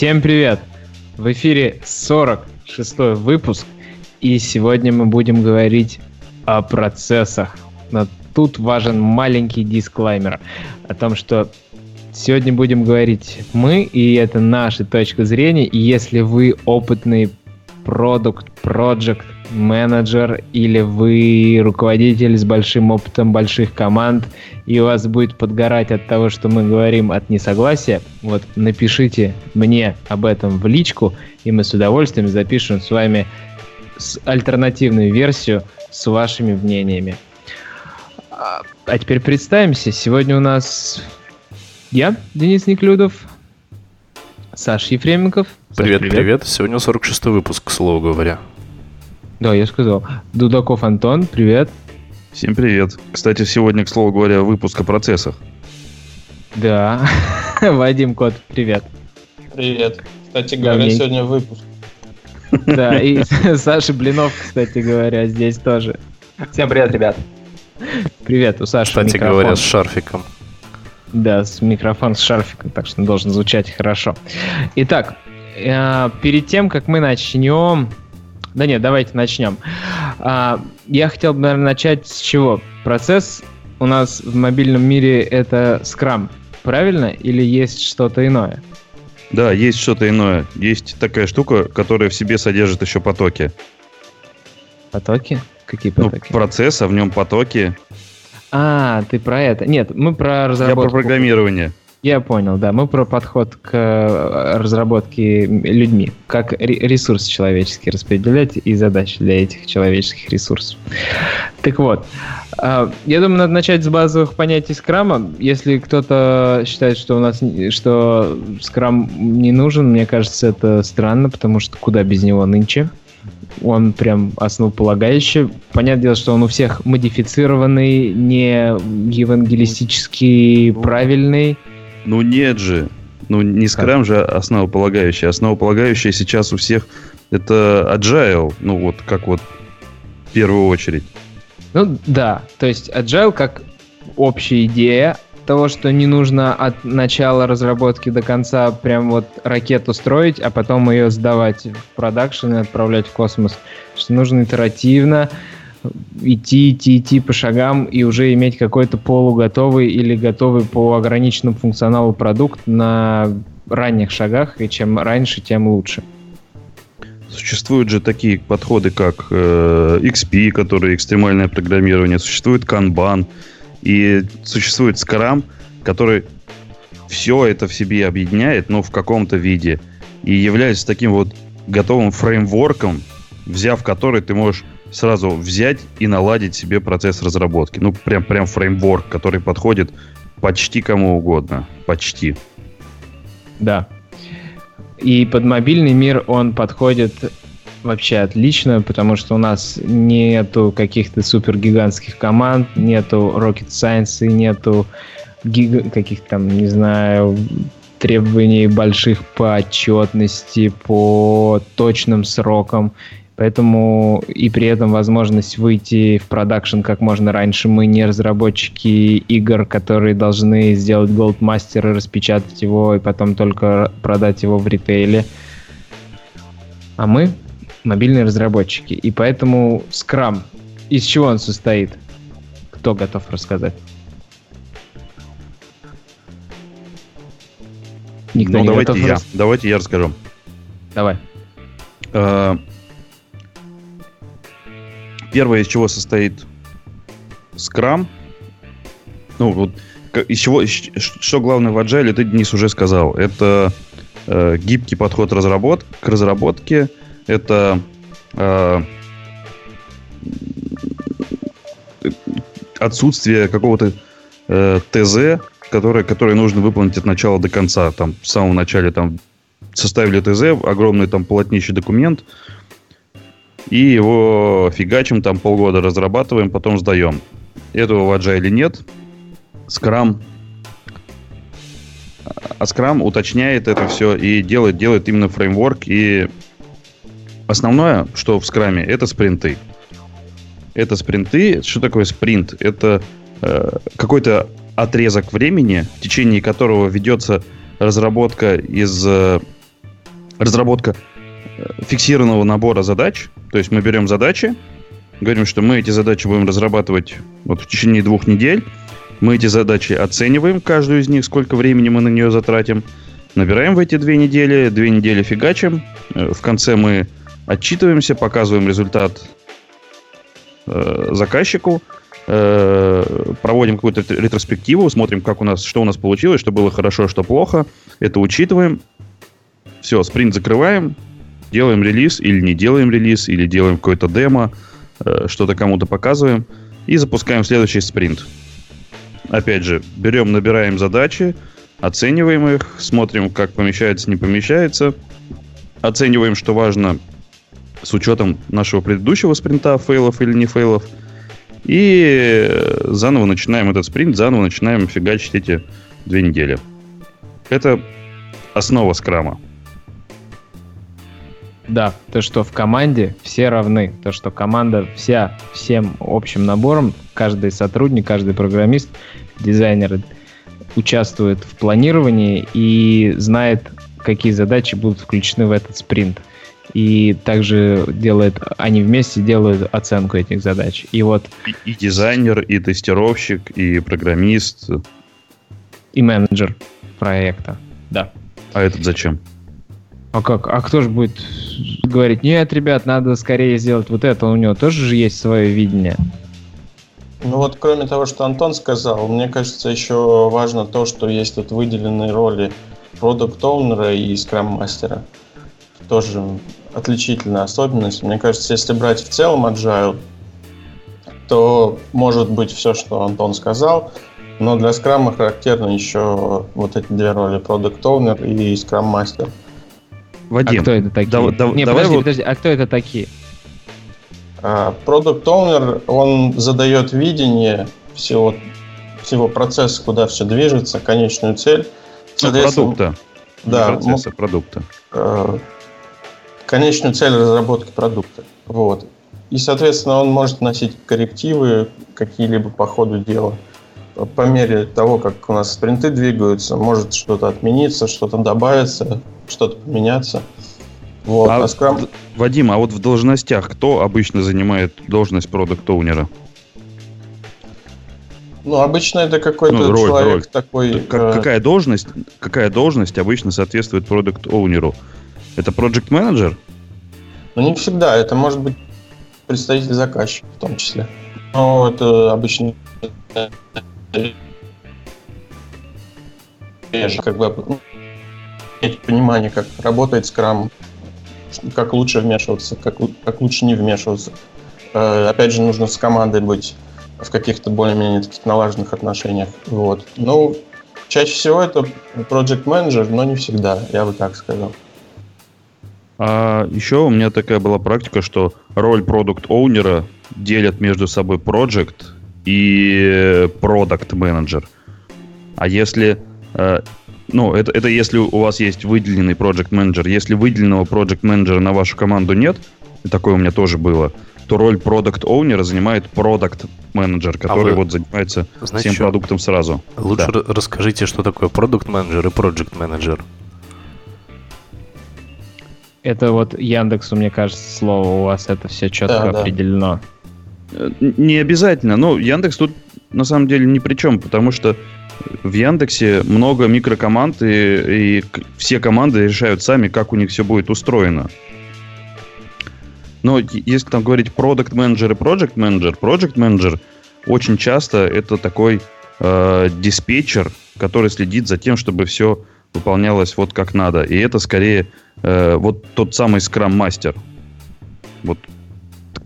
Всем привет! В эфире 46 выпуск, и сегодня мы будем говорить о процессах. Но тут важен маленький дисклаймер о том, что сегодня будем говорить мы, и это наша точка зрения, и если вы опытный продукт, project менеджер или вы руководитель с большим опытом больших команд, и у вас будет подгорать от того, что мы говорим от несогласия, вот напишите мне об этом в личку, и мы с удовольствием запишем с вами альтернативную версию с вашими мнениями. А, а теперь представимся. Сегодня у нас я, Денис Неклюдов, Саш Ефременков. Привет, привет, привет. Сегодня 46 выпуск, к слову говоря. Да, я сказал. Дудаков Антон, привет. Всем привет. Кстати, сегодня, к слову говоря, выпуск о процессах. Да. Вадим Кот, привет. Привет. Кстати говоря, Давненько. сегодня выпуск. Да, и Саша Блинов, кстати говоря, здесь тоже. Всем привет, ребят. Привет, у Саши Кстати микрофон. говоря, с шарфиком. Да, с микрофон с шарфиком, так что он должен звучать хорошо. Итак, э, перед тем, как мы начнем да нет, давайте начнем. А, я хотел бы, наверное, начать с чего? Процесс у нас в мобильном мире это Scrum, правильно? Или есть что-то иное? Да, есть что-то иное. Есть такая штука, которая в себе содержит еще потоки. Потоки? Какие ну, потоки? Ну, процесс, а в нем потоки. А, ты про это. Нет, мы про разработку. Я про программирование. Я понял, да. Мы про подход к э, разработке людьми. Как ресурс человеческий распределять и задачи для этих человеческих ресурсов. Так вот, а, я думаю, надо начать с базовых понятий скрама. Если кто-то считает, что у нас что скрам не нужен, мне кажется, это странно, потому что куда без него нынче он прям основополагающий. Понятное дело, что он у всех модифицированный, не евангелистически правильный. Ну нет же. Ну не скрам же основополагающий. Основополагающий сейчас у всех это agile. Ну вот как вот в первую очередь. Ну да, то есть agile как общая идея того, что не нужно от начала разработки до конца прям вот ракету строить, а потом ее сдавать в продакшн и отправлять в космос. Что нужно итеративно, идти, идти, идти по шагам и уже иметь какой-то полуготовый или готовый по ограниченному функционалу продукт на ранних шагах, и чем раньше, тем лучше. Существуют же такие подходы, как э, XP, который экстремальное программирование, существует Kanban, и существует Scrum, который все это в себе объединяет, но в каком-то виде, и является таким вот готовым фреймворком, взяв который ты можешь сразу взять и наладить себе процесс разработки. Ну, прям, прям фреймворк, который подходит почти кому угодно. Почти. Да. И под мобильный мир он подходит вообще отлично, потому что у нас нету каких-то супергигантских команд, нету rocket science, нету гига- каких-то там, не знаю, требований больших по отчетности, по точным срокам Поэтому и при этом возможность выйти в продакшн как можно раньше. Мы не разработчики игр, которые должны сделать Goldmaster и распечатать его, и потом только продать его в ритейле. А мы мобильные разработчики. И поэтому Scrum, из чего он состоит? Кто готов рассказать? Никто ну, не давайте готов я. Рас... Давайте я расскажу. Давай. Uh, Первое, из чего состоит скрам. Ну, вот из чего, что главное в Agile, ты, Денис, уже сказал. Это э, гибкий подход разработ, к разработке. Это э, отсутствие какого-то э, ТЗ, которое, которое нужно выполнить от начала до конца. Там, в самом начале там, составили ТЗ, огромный там полотнищий документ, и его фигачим, там полгода разрабатываем, потом сдаем. Этого в Agile нет. Scrum а Scrum уточняет это все и делает, делает именно фреймворк. И основное, что в Scrum, это спринты. Это спринты. Что такое спринт? Это э, какой-то отрезок времени, в течение которого ведется разработка из э, разработка фиксированного набора задач. То есть мы берем задачи, говорим, что мы эти задачи будем разрабатывать вот в течение двух недель. Мы эти задачи оцениваем, каждую из них, сколько времени мы на нее затратим. Набираем в эти две недели, две недели фигачим. Э, в конце мы отчитываемся, показываем результат э, заказчику, э, проводим какую-то ретроспективу, смотрим, как у нас, что у нас получилось, что было хорошо, что плохо. Это учитываем. Все, спринт закрываем, делаем релиз или не делаем релиз, или делаем какое-то демо, э, что-то кому-то показываем и запускаем следующий спринт. Опять же, берем, набираем задачи, оцениваем их, смотрим, как помещается, не помещается, оцениваем, что важно с учетом нашего предыдущего спринта, фейлов или не фейлов, и заново начинаем этот спринт, заново начинаем фигачить эти две недели. Это основа скрама. Да, то, что в команде все равны, то, что команда вся всем общим набором, каждый сотрудник, каждый программист, дизайнер участвует в планировании и знает, какие задачи будут включены в этот спринт. И также делает, они вместе делают оценку этих задач. И вот... И, и дизайнер, и тестировщик, и программист. И менеджер проекта, да. А этот зачем? А как? А кто же будет говорить, нет, ребят, надо скорее сделать вот это, у него тоже же есть свое видение. Ну вот, кроме того, что Антон сказал, мне кажется, еще важно то, что есть тут выделенные роли продукт оунера и скрам-мастера. Тоже отличительная особенность. Мне кажется, если брать в целом agile, то может быть все, что Антон сказал, но для скрама характерно еще вот эти две роли продукт оунер и скрам-мастер. Вадим, а кто это такие? Да, да, Не, давай подожди, вот... подожди, а кто это такие? Продукт а, Owner, он задает видение всего, всего процесса, куда все движется, конечную цель. Ну, продукта. Да, процесса, продукта. Э, конечную цель разработки продукта. Вот. И, соответственно, он может вносить коррективы какие-либо по ходу дела. По мере того, как у нас спринты двигаются, может что-то отмениться, что-то добавиться, что-то поменяться. Вот, а, а Scrum... Вадим, а вот в должностях кто обычно занимает должность продукт-оунера? Ну, обычно это какой-то ну, роль, человек роль. такой... Как, э... какая, должность, какая должность обычно соответствует продукт-оунеру? Это проект менеджер Ну, не всегда. Это может быть представитель заказчика в том числе. Но это обычно как бы иметь понимание, как работает скрам, как лучше вмешиваться, как, как лучше не вмешиваться. Э, опять же, нужно с командой быть в каких-то более-менее таких налаженных отношениях. Вот. Ну, чаще всего это project менеджер но не всегда, я бы так сказал. А еще у меня такая была практика, что роль продукт оунера делят между собой project и product менеджер. А если э, ну, это, это если у вас есть выделенный project менеджер. Если выделенного project менеджера на вашу команду нет, и такое у меня тоже было, то роль продукт оунера занимает продукт менеджер, который а вы, вот занимается знаете, всем что? продуктом сразу. Лучше да. расскажите, что такое продукт менеджер и project менеджер. Это вот Яндексу, мне кажется, слово у вас это все четко да, определено. Э, не обязательно. Ну, Яндекс тут на самом деле ни при чем, потому что в Яндексе много микрокоманд, и, и все команды решают сами, как у них все будет устроено. Но если там говорить продукт менеджер и project менеджер, project менеджер очень часто это такой э, диспетчер, который следит за тем, чтобы все выполнялось вот как надо. И это скорее э, вот тот самый скрам-мастер. Вот,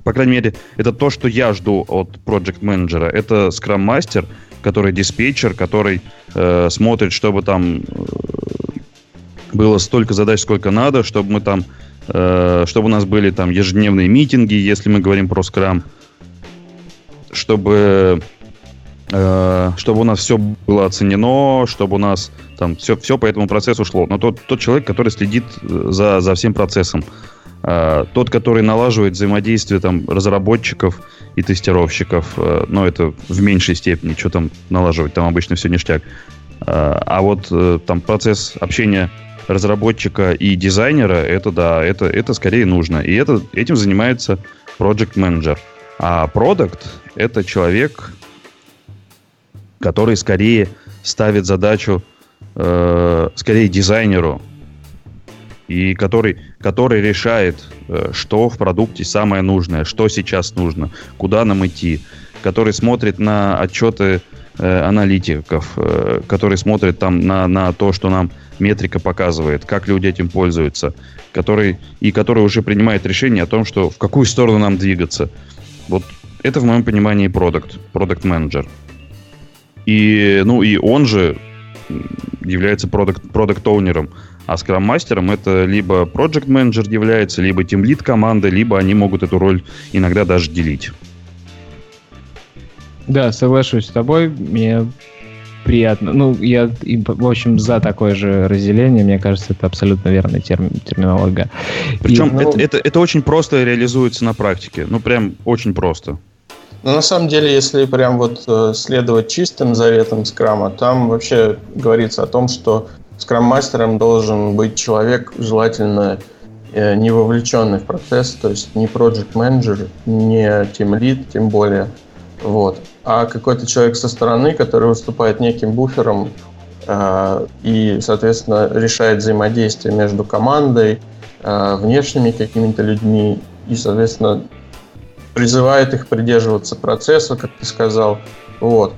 по крайней мере, это то, что я жду от project менеджера. Это скрам-мастер, который диспетчер, который э, смотрит, чтобы там э, было столько задач, сколько надо, чтобы мы там, э, чтобы у нас были там ежедневные митинги, если мы говорим про скрам, чтобы э, чтобы у нас все было оценено, чтобы у нас там все, все по этому процессу шло. Но тот, тот человек, который следит э, за, за всем процессом, э, тот, который налаживает взаимодействие там разработчиков и тестировщиков, э, но это в меньшей степени, что там налаживать, там обычно все ништяк. Э, а вот э, там процесс общения разработчика и дизайнера, это да, это, это скорее нужно. И это, этим занимается project manager. А продукт это человек, который скорее ставит задачу, э, скорее дизайнеру, и который, который решает, э, что в продукте самое нужное, что сейчас нужно, куда нам идти, который смотрит на отчеты э, аналитиков, э, который смотрит там на, на то, что нам метрика показывает, как люди этим пользуются, который, и который уже принимает решение о том, что в какую сторону нам двигаться. Вот это в моем понимании продукт, продукт менеджер. И, ну, и он же является продукт-оунером. А скрам-мастером это либо project менеджер является, либо team lead команды, либо они могут эту роль иногда даже делить. Да, соглашусь с тобой. Мне приятно. Ну, я, в общем, за такое же разделение. Мне кажется, это абсолютно верная терм, терминология. Причем И, ну, это, это, это очень просто реализуется на практике. Ну, прям очень просто. Ну, на самом деле, если прям вот э, следовать чистым заветам скрама, там вообще говорится о том, что скрам-мастером должен быть человек, желательно э, не вовлеченный в процесс, то есть не project менеджер не team lead, тем более, вот, а какой-то человек со стороны, который выступает неким буфером э, и, соответственно, решает взаимодействие между командой, э, внешними какими-то людьми и, соответственно, призывает их придерживаться процесса, как ты сказал. Вот.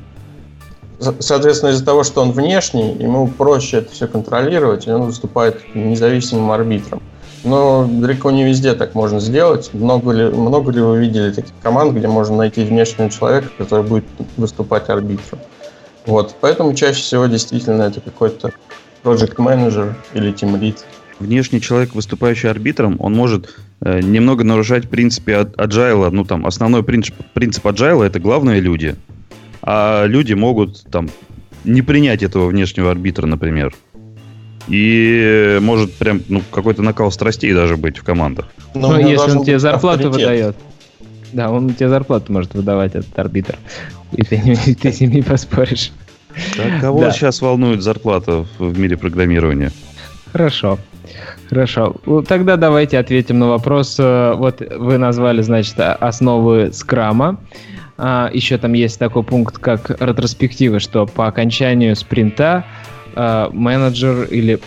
Соответственно, из-за того, что он внешний, ему проще это все контролировать, и он выступает независимым арбитром. Но далеко не везде так можно сделать. Много ли, много ли вы видели таких команд, где можно найти внешнего человека, который будет выступать арбитром? Вот. Поэтому чаще всего действительно это какой-то project менеджер или team lead внешний человек, выступающий арбитром, он может э, немного нарушать принципы agile. Ну, там, основной принцип, принцип agile — это главные люди. А люди могут, там, не принять этого внешнего арбитра, например. И может прям, ну, какой-то накал страстей даже быть в командах. Но ну, если он тебе зарплату авторитет. выдает. Да, он тебе зарплату может выдавать, этот арбитр. И ты, ты с ним не поспоришь. Так, кого да. сейчас волнует зарплата в мире программирования? Хорошо. Хорошо. Ну, тогда давайте ответим на вопрос. Э, вот вы назвали, значит, основы скрама. А, еще там есть такой пункт, как ретроспективы, что по окончанию спринта а, менеджер или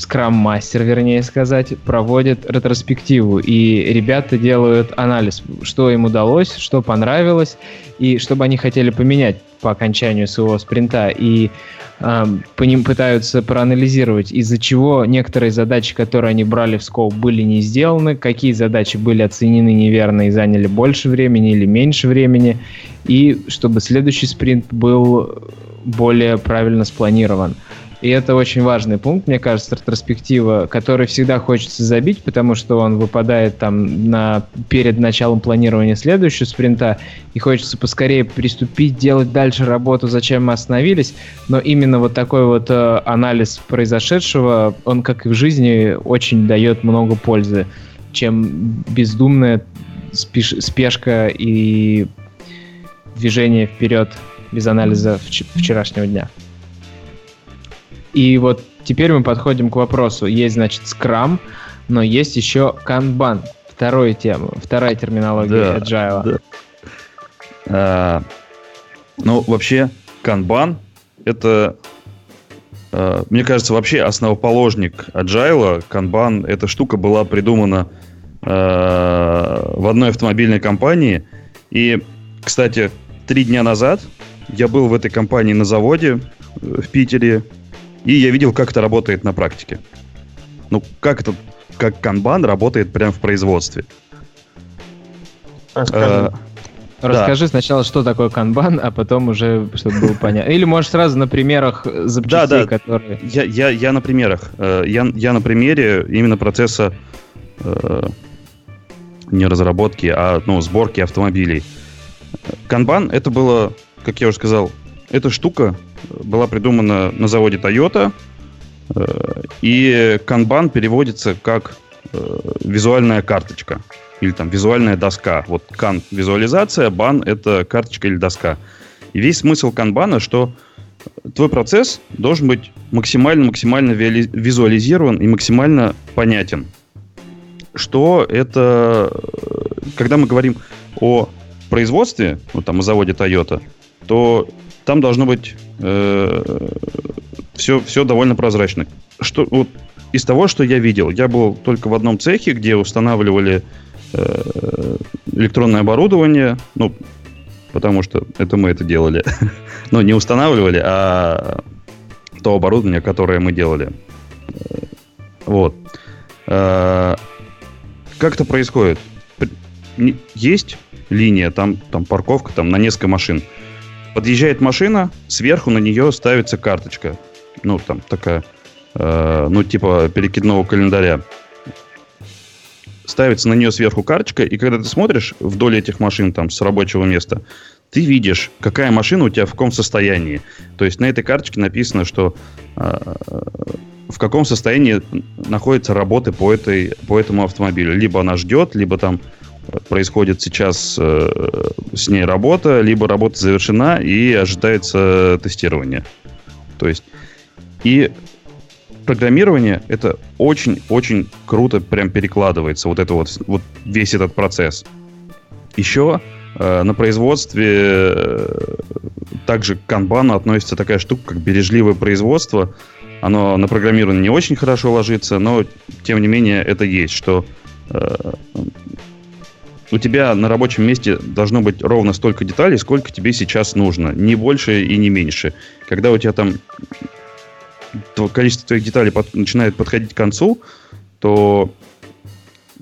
скрам-мастер, вернее сказать, проводит ретроспективу, и ребята делают анализ, что им удалось, что понравилось, и что бы они хотели поменять по окончанию своего спринта. И по ним пытаются проанализировать, из-за чего некоторые задачи, которые они брали в скоп, были не сделаны, какие задачи были оценены неверно и заняли больше времени или меньше времени, и чтобы следующий спринт был более правильно спланирован. И это очень важный пункт, мне кажется, ретроспектива, который всегда хочется забить, потому что он выпадает там на, перед началом планирования следующего спринта, и хочется поскорее приступить, делать дальше работу, зачем мы остановились. Но именно вот такой вот э, анализ произошедшего, он, как и в жизни, очень дает много пользы, чем бездумная спеш спешка и движение вперед без анализа вчерашнего дня. И вот теперь мы подходим к вопросу. Есть, значит, Scrum, но есть еще Kanban. Вторая тема, вторая терминология да, Agile. Да. А, ну, вообще, Kanban это, а, мне кажется, вообще основоположник Agile. Kanban, эта штука была придумана а, в одной автомобильной компании. И, кстати, три дня назад я был в этой компании на заводе э, в Питере. И я видел, как это работает на практике. Ну, как это, как канбан работает прямо в производстве. Расскажи. Э, Расскажи да. сначала, что такое канбан, а потом уже, чтобы было понятно. Или, может, сразу на примерах запчастей, да, да. которые... Я, я, я на примерах. Э, я, я на примере именно процесса э, не разработки, а ну, сборки автомобилей. Канбан это было, как я уже сказал, эта штука была придумана на заводе Toyota, э, и Kanban переводится как э, визуальная карточка или там визуальная доска. Вот кан визуализация, бан это карточка или доска. И весь смысл канбана, что твой процесс должен быть максимально-максимально визуализирован и максимально понятен. Что это, когда мы говорим о производстве, вот там о заводе Toyota, то там должно быть э, все, все довольно прозрачно. Что, вот из того, что я видел, я был только в одном цехе, где устанавливали э, электронное оборудование, ну, потому что это мы это делали. Но не устанавливали, а то оборудование, которое мы делали. Вот. Э, как это происходит? Есть линия, там, там парковка, там на несколько машин. Подъезжает машина, сверху на нее ставится карточка. Ну, там такая, э, ну, типа перекидного календаря. Ставится на нее сверху карточка, и когда ты смотришь вдоль этих машин там с рабочего места, ты видишь, какая машина у тебя в каком состоянии. То есть на этой карточке написано, что э, в каком состоянии находятся работы по, этой, по этому автомобилю. Либо она ждет, либо там происходит сейчас э, с ней работа, либо работа завершена и ожидается тестирование. То есть и программирование это очень-очень круто прям перекладывается, вот это вот, вот весь этот процесс. Еще э, на производстве э, также к канбану относится такая штука, как бережливое производство. Оно на программирование не очень хорошо ложится, но тем не менее это есть, что у тебя на рабочем месте должно быть ровно столько деталей, сколько тебе сейчас нужно. Не больше и не меньше. Когда у тебя там количество твоих деталей под, начинает подходить к концу, то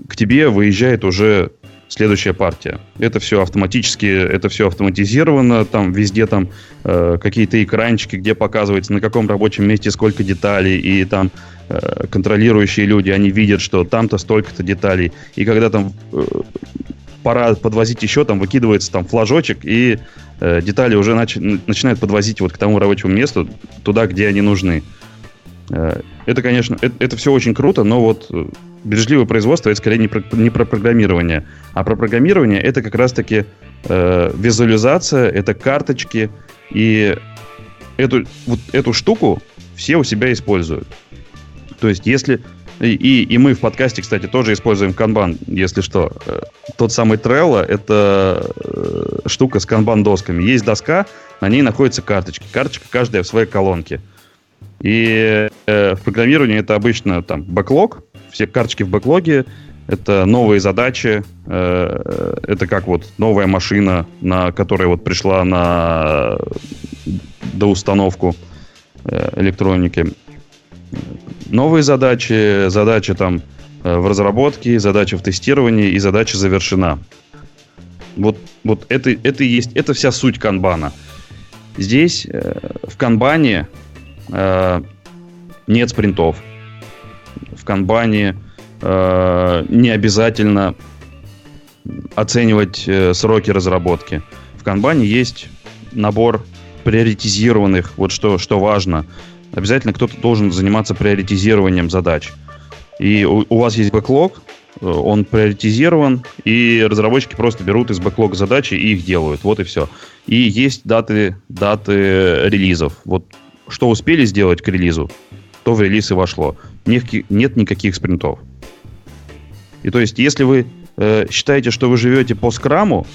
к тебе выезжает уже следующая партия. Это все автоматически, это все автоматизировано, там везде там э, какие-то экранчики, где показывается на каком рабочем месте сколько деталей, и там э, контролирующие люди, они видят, что там-то столько-то деталей, и когда там э, пора подвозить еще, там выкидывается там флажочек, и э, детали уже нач- начинают подвозить вот к тому рабочему месту, туда, где они нужны. Э, это, конечно, это, это все очень круто, но вот э, бережливое производство это скорее не про, не про программирование, а про программирование это как раз-таки э, визуализация, это карточки, и эту, вот эту штуку все у себя используют. То есть, если и, и мы в подкасте, кстати, тоже используем канбан, если что. Э, тот самый Trello — это э, штука с канбан-досками. Есть доска, на ней находятся карточки. Карточка каждая в своей колонке. И э, в программировании это обычно там бэклог, все карточки в бэклоге, это новые задачи, э, это как вот новая машина, на которая вот пришла на доустановку э, электроники новые задачи, задача там э, в разработке, задача в тестировании и задача завершена. Вот, вот это, это и есть, это вся суть канбана. Здесь э, в канбане э, нет спринтов. В канбане э, не обязательно оценивать э, сроки разработки. В канбане есть набор приоритизированных, вот что, что важно, обязательно кто-то должен заниматься приоритизированием задач. И у, у вас есть бэклог, э, он приоритизирован, и разработчики просто берут из бэклога задачи и их делают. Вот и все. И есть даты, даты релизов. Вот что успели сделать к релизу, то в релиз и вошло. Нет, нет никаких спринтов. И то есть, если вы э, считаете, что вы живете по скраму,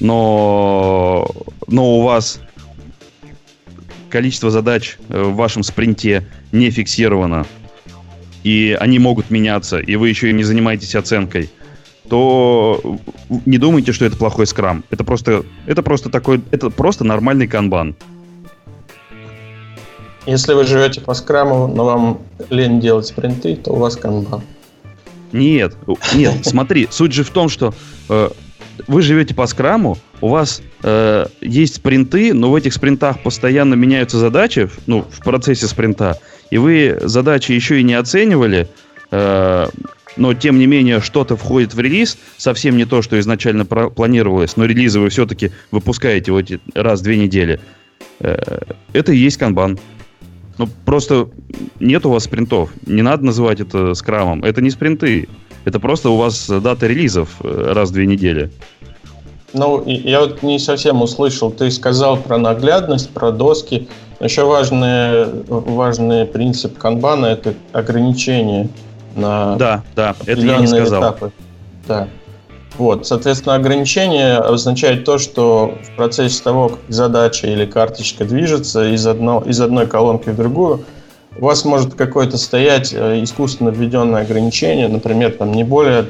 но, но у вас количество задач э, в вашем спринте не фиксировано, и они могут меняться, и вы еще и не занимаетесь оценкой, то не думайте, что это плохой скрам. Это просто, это просто такой, это просто нормальный канбан. Если вы живете по скраму, но вам лень делать спринты, то у вас канбан. Нет, нет, смотри, суть же в том, что э, вы живете по скраму, у вас э, есть спринты, но в этих спринтах постоянно меняются задачи, ну, в процессе спринта, и вы задачи еще и не оценивали, э, но тем не менее что-то входит в релиз, совсем не то, что изначально планировалось, но релизы вы все-таки выпускаете вот раз в две недели. Э, это и есть канбан. Ну, просто нет у вас спринтов. Не надо называть это скрамом. Это не спринты. Это просто у вас дата релизов э, раз в две недели. Ну, я вот не совсем услышал. Ты сказал про наглядность, про доски. Еще важный, важный принцип канбана – это ограничение на Да, да, это я не сказал. этапы. Да. Вот, соответственно, ограничение означает то, что в процессе того, как задача или карточка движется из, одно, из одной колонки в другую, у вас может какое-то стоять э, искусственно введенное ограничение, например, там не более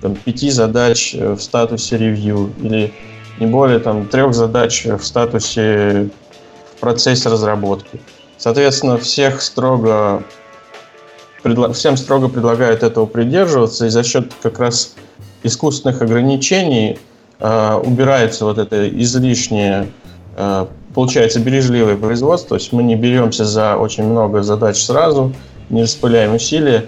там, пяти задач э, в статусе ревью или не более там трех задач в статусе в процессе разработки. Соответственно, всех строго всем строго предлагают этого придерживаться, и за счет как раз искусственных ограничений э, убирается вот это излишнее, э, получается бережливое производство, то есть мы не беремся за очень много задач сразу, не распыляем усилия,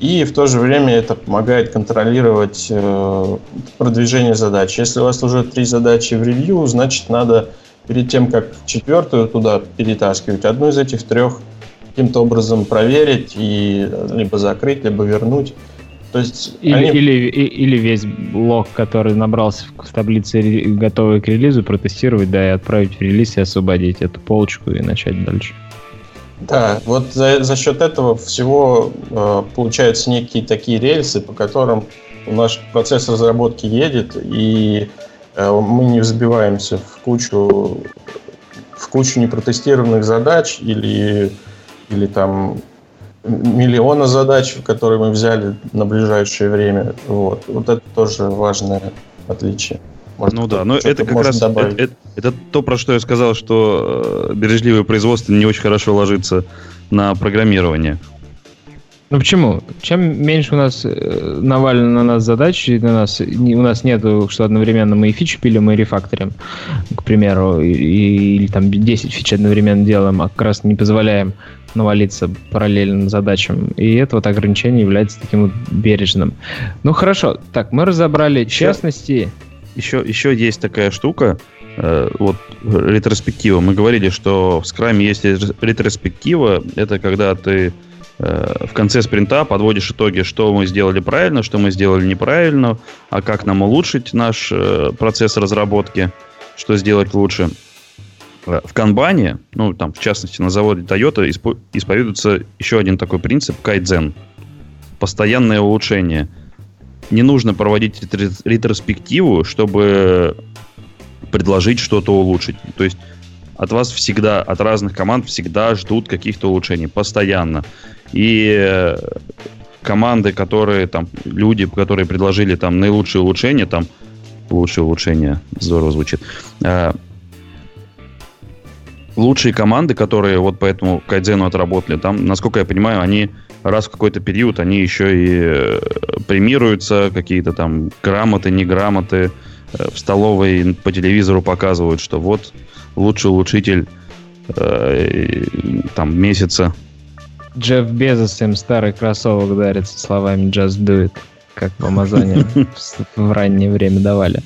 и в то же время это помогает контролировать э, продвижение задач. Если у вас уже три задачи в ревью, значит надо перед тем, как четвертую туда перетаскивать, одну из этих трех каким-то образом проверить и либо закрыть, либо вернуть. То есть Или, они- или, или весь лог, который набрался в, таблице готовый к релизу, протестировать, да, и отправить в релиз и освободить эту полочку и начать дальше. Да, вот за, за счет этого всего э, получаются некие такие рельсы, по которым наш процесс разработки едет, и э, мы не забиваемся в кучу, в кучу непротестированных задач или, или там миллиона задач, которые мы взяли на ближайшее время. Вот, вот это тоже важное отличие. Может, Ну да, но что-то это как раз добавить. это, это- это то, про что я сказал, что э, бережливое производство не очень хорошо ложится на программирование. Ну почему? Чем меньше у нас э, навалено на нас задач, и на нас, не- у нас нету, что одновременно мы и фичи пилим, и рефакторим, к примеру, и- и- или там 10 фич одновременно делаем, а как раз не позволяем навалиться параллельно задачам. И это вот ограничение является таким вот бережным. Ну хорошо, так, мы разобрали частности. Еще, еще есть такая штука, э, вот ретроспектива. Мы говорили, что в скраме есть ретро- ретроспектива. Это когда ты э, в конце спринта подводишь итоги, что мы сделали правильно, что мы сделали неправильно, а как нам улучшить наш э, процесс разработки, что сделать лучше. Э, В канбане, ну там в частности на заводе Toyota испо- исповедуется еще один такой принцип кайдзен. Постоянное улучшение не нужно проводить ретро- ретроспективу, чтобы предложить что-то улучшить. То есть от вас всегда, от разных команд всегда ждут каких-то улучшений, постоянно. И э, команды, которые там, люди, которые предложили там наилучшие улучшения, там, лучшие улучшения, здорово звучит, э, лучшие команды, которые вот по этому кайдзену отработали, там, насколько я понимаю, они раз в какой-то период, они еще и э, премируются, какие-то там грамоты, неграмоты, э, в столовой по телевизору показывают, что вот лучший улучшитель э, там месяца. Джефф Безос им старый кроссовок дарит со словами «Just do it», как в Амазоне в- раннее время давали.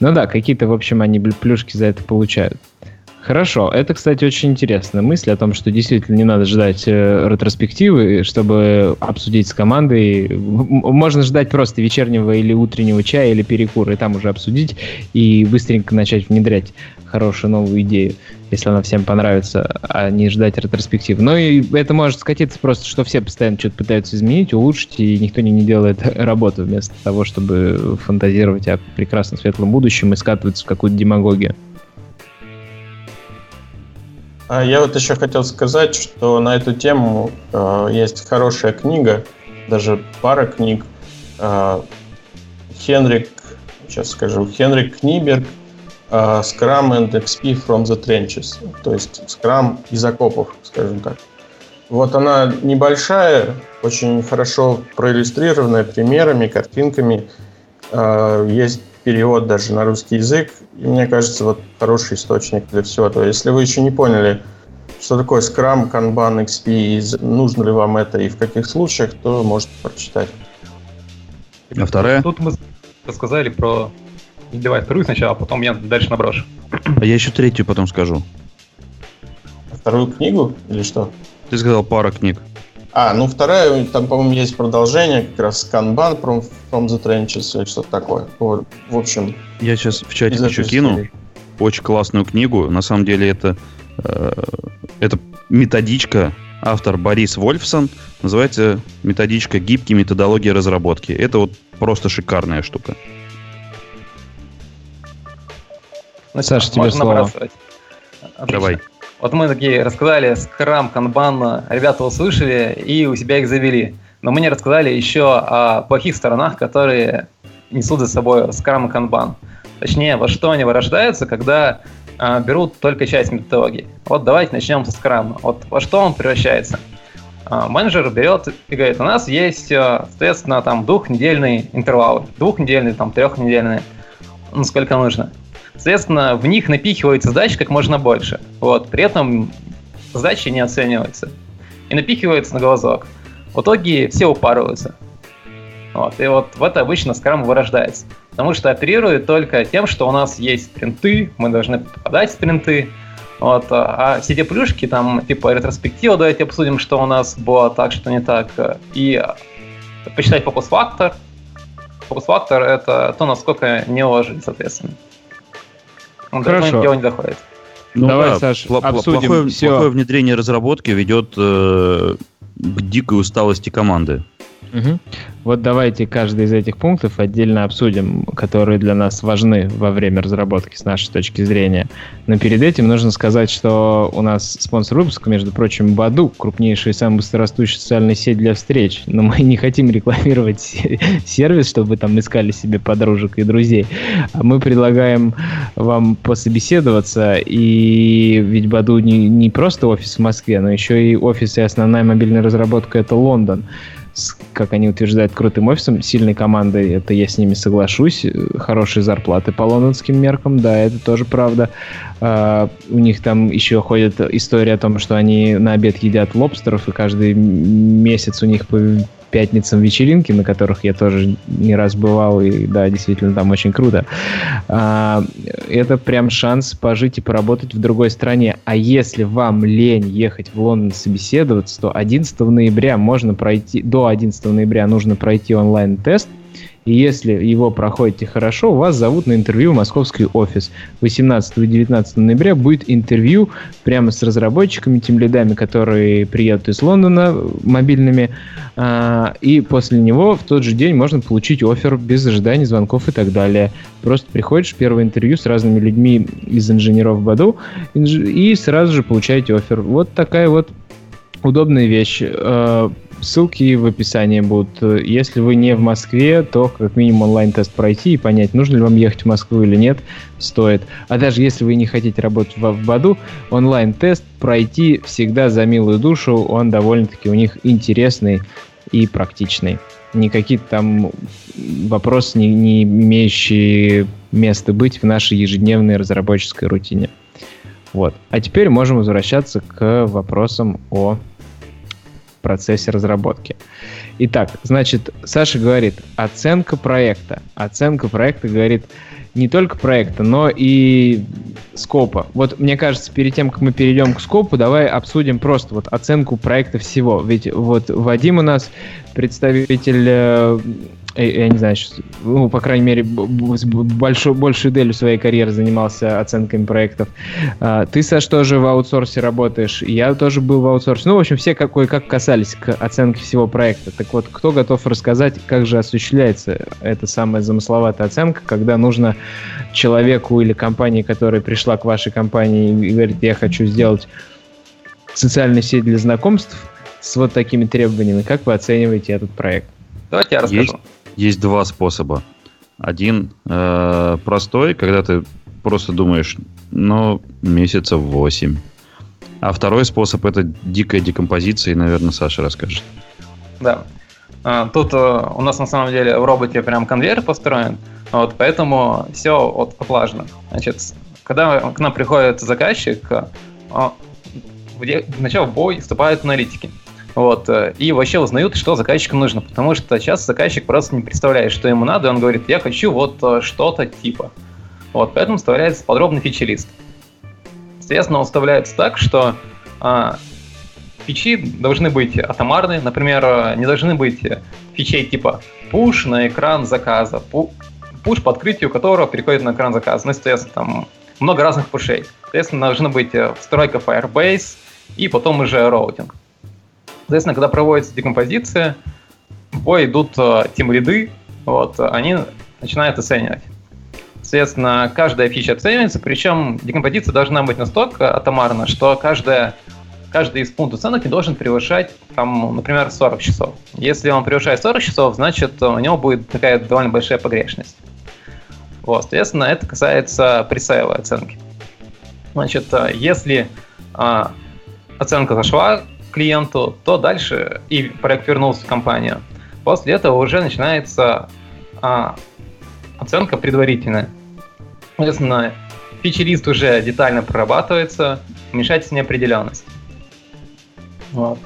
Ну да, какие-то, в общем, они плюшки за это получают. Хорошо, это, кстати, очень интересная мысль о том, что действительно не надо ждать э, ретроспективы, чтобы обсудить с командой. Можно ждать просто вечернего или утреннего чая или перекура, и там уже обсудить и быстренько начать внедрять хорошую новую идею, если она всем понравится, а не ждать ретроспектив. Но и это может скатиться просто, что все постоянно что-то пытаются изменить, улучшить, и никто не, не делает работу вместо того, чтобы фантазировать о прекрасном светлом будущем и скатываться в какую-то демагогию. А я вот еще хотел сказать, что на эту тему э, есть хорошая книга, даже пара книг. Э, Хенрик, сейчас скажу, Хенрик Книберг э, Scrum and XP from the Trenches, то есть Scrum из окопов, скажем так. Вот она небольшая, очень хорошо проиллюстрированная примерами, картинками. Э, Есть перевод даже на русский язык. И мне кажется, вот хороший источник для всего этого. Если вы еще не поняли, что такое Scrum, Kanban, XP, и нужно ли вам это и в каких случаях, то можете прочитать. А вторая? Тут мы рассказали про... Давай вторую сначала, а потом я дальше наброшу. А я еще третью потом скажу. Вторую книгу или что? Ты сказал пара книг. А, ну вторая, там, по-моему, есть продолжение, как раз Kanban from, from the Trenches или что-то такое. Вот, в общем, Я сейчас в чате еще кину. серии. Очень классную книгу. На самом деле это э, Это методичка, автор Борис Вольфсон, называется методичка «Гибкие методологии разработки». Это вот просто шикарная штука. Саша, тебе слово. Набрасывать. Давай. Вот мы такие рассказали скрам, канбан, ребята услышали и у себя их завели. Но мы не рассказали еще о плохих сторонах, которые несут за собой скрам и канбан. Точнее, во что они вырождаются, когда э, берут только часть методологии. Вот давайте начнем со скрама. Вот во что он превращается? Э, менеджер берет и говорит, у нас есть, э, соответственно, там двухнедельные интервалы, двухнедельные, там трехнедельные, ну сколько нужно. Соответственно, в них напихивается задач как можно больше. Вот. При этом задачи не оцениваются. И напихивается на глазок. В итоге все упарываются. Вот. И вот в это обычно скрам вырождается. Потому что оперирует только тем, что у нас есть спринты, мы должны попадать в спринты. Вот. А все те плюшки, там, типа ретроспектива, давайте обсудим, что у нас было так, что не так. И посчитать фокус-фактор. Фокус-фактор — это то, насколько не уложить, соответственно. Он Хорошо. до не доходит. Ну, Давай, да, Саш, пл- обсудим плохое, все. плохое внедрение разработки ведет э, к дикой усталости команды. Угу. Вот давайте каждый из этих пунктов отдельно обсудим, которые для нас важны во время разработки с нашей точки зрения. Но перед этим нужно сказать, что у нас спонсор выпуска, между прочим, Баду, крупнейшая и самая быстрорастущая социальная сеть для встреч. Но мы не хотим рекламировать сервис, чтобы вы там искали себе подружек и друзей. А мы предлагаем вам пособеседоваться. И ведь Баду не, не просто офис в Москве, но еще и офис и основная мобильная разработка — это Лондон с, как они утверждают, крутым офисом, сильной командой, это я с ними соглашусь, хорошие зарплаты по лондонским меркам, да, это тоже правда. Uh, у них там еще ходит история о том, что они на обед едят лобстеров, и каждый месяц у них пятницам вечеринки, на которых я тоже не раз бывал, и да, действительно там очень круто. А, это прям шанс пожить и поработать в другой стране. А если вам лень ехать в Лондон собеседоваться, то 11 ноября можно пройти, до 11 ноября нужно пройти онлайн-тест, и если его проходите хорошо, вас зовут на интервью в московский офис. 18 и 19 ноября будет интервью прямо с разработчиками, тем лидами, которые приедут из Лондона мобильными. А, и после него в тот же день можно получить офер без ожидания звонков и так далее. Просто приходишь, первое интервью с разными людьми из инженеров Баду и сразу же получаете офер. Вот такая вот удобная вещь. Ссылки в описании будут. Если вы не в Москве, то как минимум онлайн-тест пройти и понять, нужно ли вам ехать в Москву или нет, стоит. А даже если вы не хотите работать в, Баду, онлайн-тест пройти всегда за милую душу, он довольно-таки у них интересный и практичный. Не какие-то там вопросы, не, не имеющие места быть в нашей ежедневной разработческой рутине. Вот. А теперь можем возвращаться к вопросам о процессе разработки. Итак, значит, Саша говорит, оценка проекта. Оценка проекта говорит не только проекта, но и скопа. Вот мне кажется, перед тем, как мы перейдем к скопу, давай обсудим просто вот оценку проекта всего. Ведь вот Вадим у нас представитель э, я не знаю, ну, по крайней мере, большой, большую делю своей карьеры занимался оценками проектов. А, ты, Саш, тоже в аутсорсе работаешь, я тоже был в аутсорсе. Ну, в общем, все какой как касались к оценке всего проекта. Так вот, кто готов рассказать, как же осуществляется эта самая замысловатая оценка, когда нужно человеку или компании, которая пришла к вашей компании и говорит, я хочу сделать социальную сеть для знакомств с вот такими требованиями, как вы оцениваете этот проект? Давайте я расскажу. Есть, есть два способа. Один э, простой, когда ты просто думаешь, ну, месяцев 8. А второй способ это дикая декомпозиция, и, наверное, Саша расскажет. Да. А, тут э, у нас на самом деле в роботе прям конвейер построен, вот, поэтому все вот отлажено. Значит, когда к нам приходит заказчик, э, вначале в бой вступают аналитики. Вот, э, и вообще узнают, что заказчику нужно, потому что сейчас заказчик просто не представляет, что ему надо, и он говорит, я хочу вот э, что-то типа. Вот, поэтому вставляется подробный фичи-лист. Соответственно, он вставляется так, что а, фичи должны быть атомарны, например, э, не должны быть фичей типа push на экран заказа, push по открытию которого переходит на экран заказа. Ну, соответственно, там много разных пушей. Соответственно, должна быть встройка Firebase, и потом уже роутинг. Соответственно, когда проводится декомпозиция, в бой идут э, тим-лиды, вот, они начинают оценивать. Соответственно, каждая фича оценивается, причем декомпозиция должна быть настолько атомарна, что каждая, каждый из пунктов оценок не должен превышать, там, например, 40 часов. Если он превышает 40 часов, значит, у него будет такая довольно большая погрешность. Вот, соответственно, это касается пресейловой оценки. Значит, э, если а, оценка зашла клиенту, то дальше и проект вернулся в компанию. После этого уже начинается а, оценка предварительная. Соответственно, фичерист уже детально прорабатывается, уменьшается неопределенность. Вот.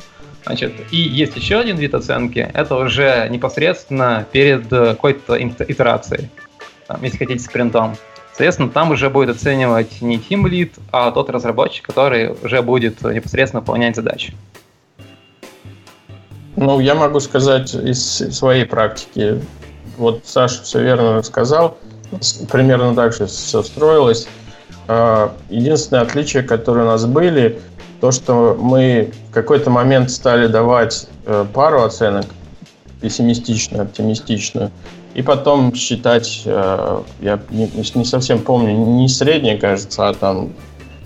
Значит, и есть еще один вид оценки, это уже непосредственно перед какой-то итерацией, там, если хотите, спринтом. Соответственно, там уже будет оценивать не Team Lead, а тот разработчик, который уже будет непосредственно выполнять задачи. Ну, я могу сказать из своей практики. Вот Саша все верно рассказал. Примерно так же все строилось. А, единственное отличие, которое у нас были, то, что мы в какой-то момент стали давать э, пару оценок, пессимистичную, оптимистичную, и потом считать, э, я не, совсем помню, не среднее, кажется, а там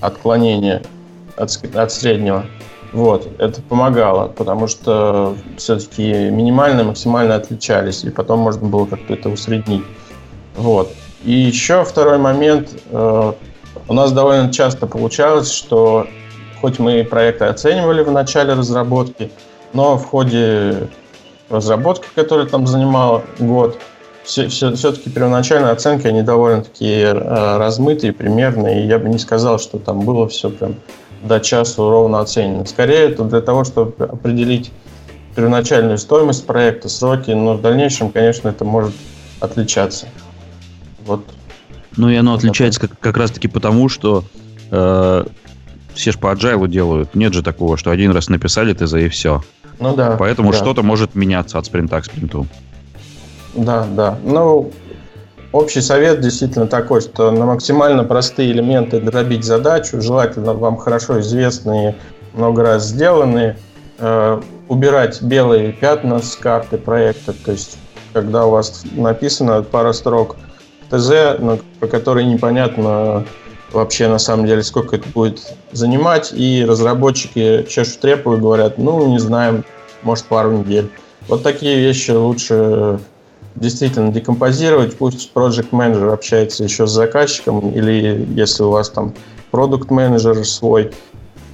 отклонение от, от среднего. Вот, это помогало, потому что все-таки минимально и максимально отличались, и потом можно было как-то это усреднить. Вот. И еще второй момент. Э, у нас довольно часто получалось, что хоть мы проекты оценивали в начале разработки, но в ходе разработки, которая там занимала год, все, все, все-таки первоначальные оценки, они довольно-таки э, размытые, примерные, и я бы не сказал, что там было все прям до часу ровно оценено. Скорее, это для того, чтобы определить первоначальную стоимость проекта, сроки, но в дальнейшем, конечно, это может отличаться. Вот. Ну и оно отличается как, как раз-таки потому, что э, все же по agile делают. Нет же такого, что один раз написали ТЗ и все. Ну да. Поэтому да. что-то может меняться от спринта к спринту. Да, да. Ну, общий совет действительно такой, что на максимально простые элементы дробить задачу, желательно вам хорошо известные, много раз сделанные, э, убирать белые пятна с карты проекта, то есть когда у вас написано пара строк ТЗ, но по которой непонятно вообще на самом деле, сколько это будет занимать, и разработчики чешут репу и говорят, ну, не знаем, может, пару недель. Вот такие вещи лучше действительно декомпозировать, пусть project менеджер общается еще с заказчиком, или если у вас там продукт менеджер свой,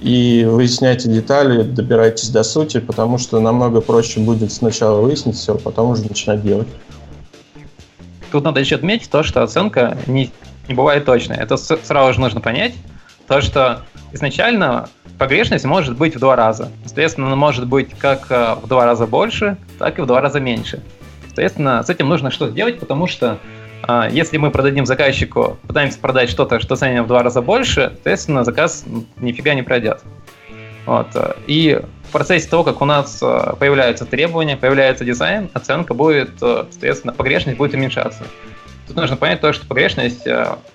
и выясняйте детали, добирайтесь до сути, потому что намного проще будет сначала выяснить все, а потом уже начинать делать. Тут надо еще отметить то, что оценка не, не бывает точной. Это сразу же нужно понять. То, что изначально погрешность может быть в два раза. Соответственно, она может быть как э, в два раза больше, так и в два раза меньше. Соответственно, с этим нужно что-то делать, потому что а, если мы продадим заказчику, пытаемся продать что-то, что ценим в два раза больше, соответственно, заказ нифига не пройдет. Вот. И в процессе того, как у нас а, появляются требования, появляется дизайн, оценка будет, а, соответственно, погрешность будет уменьшаться. Тут нужно понять то, что погрешность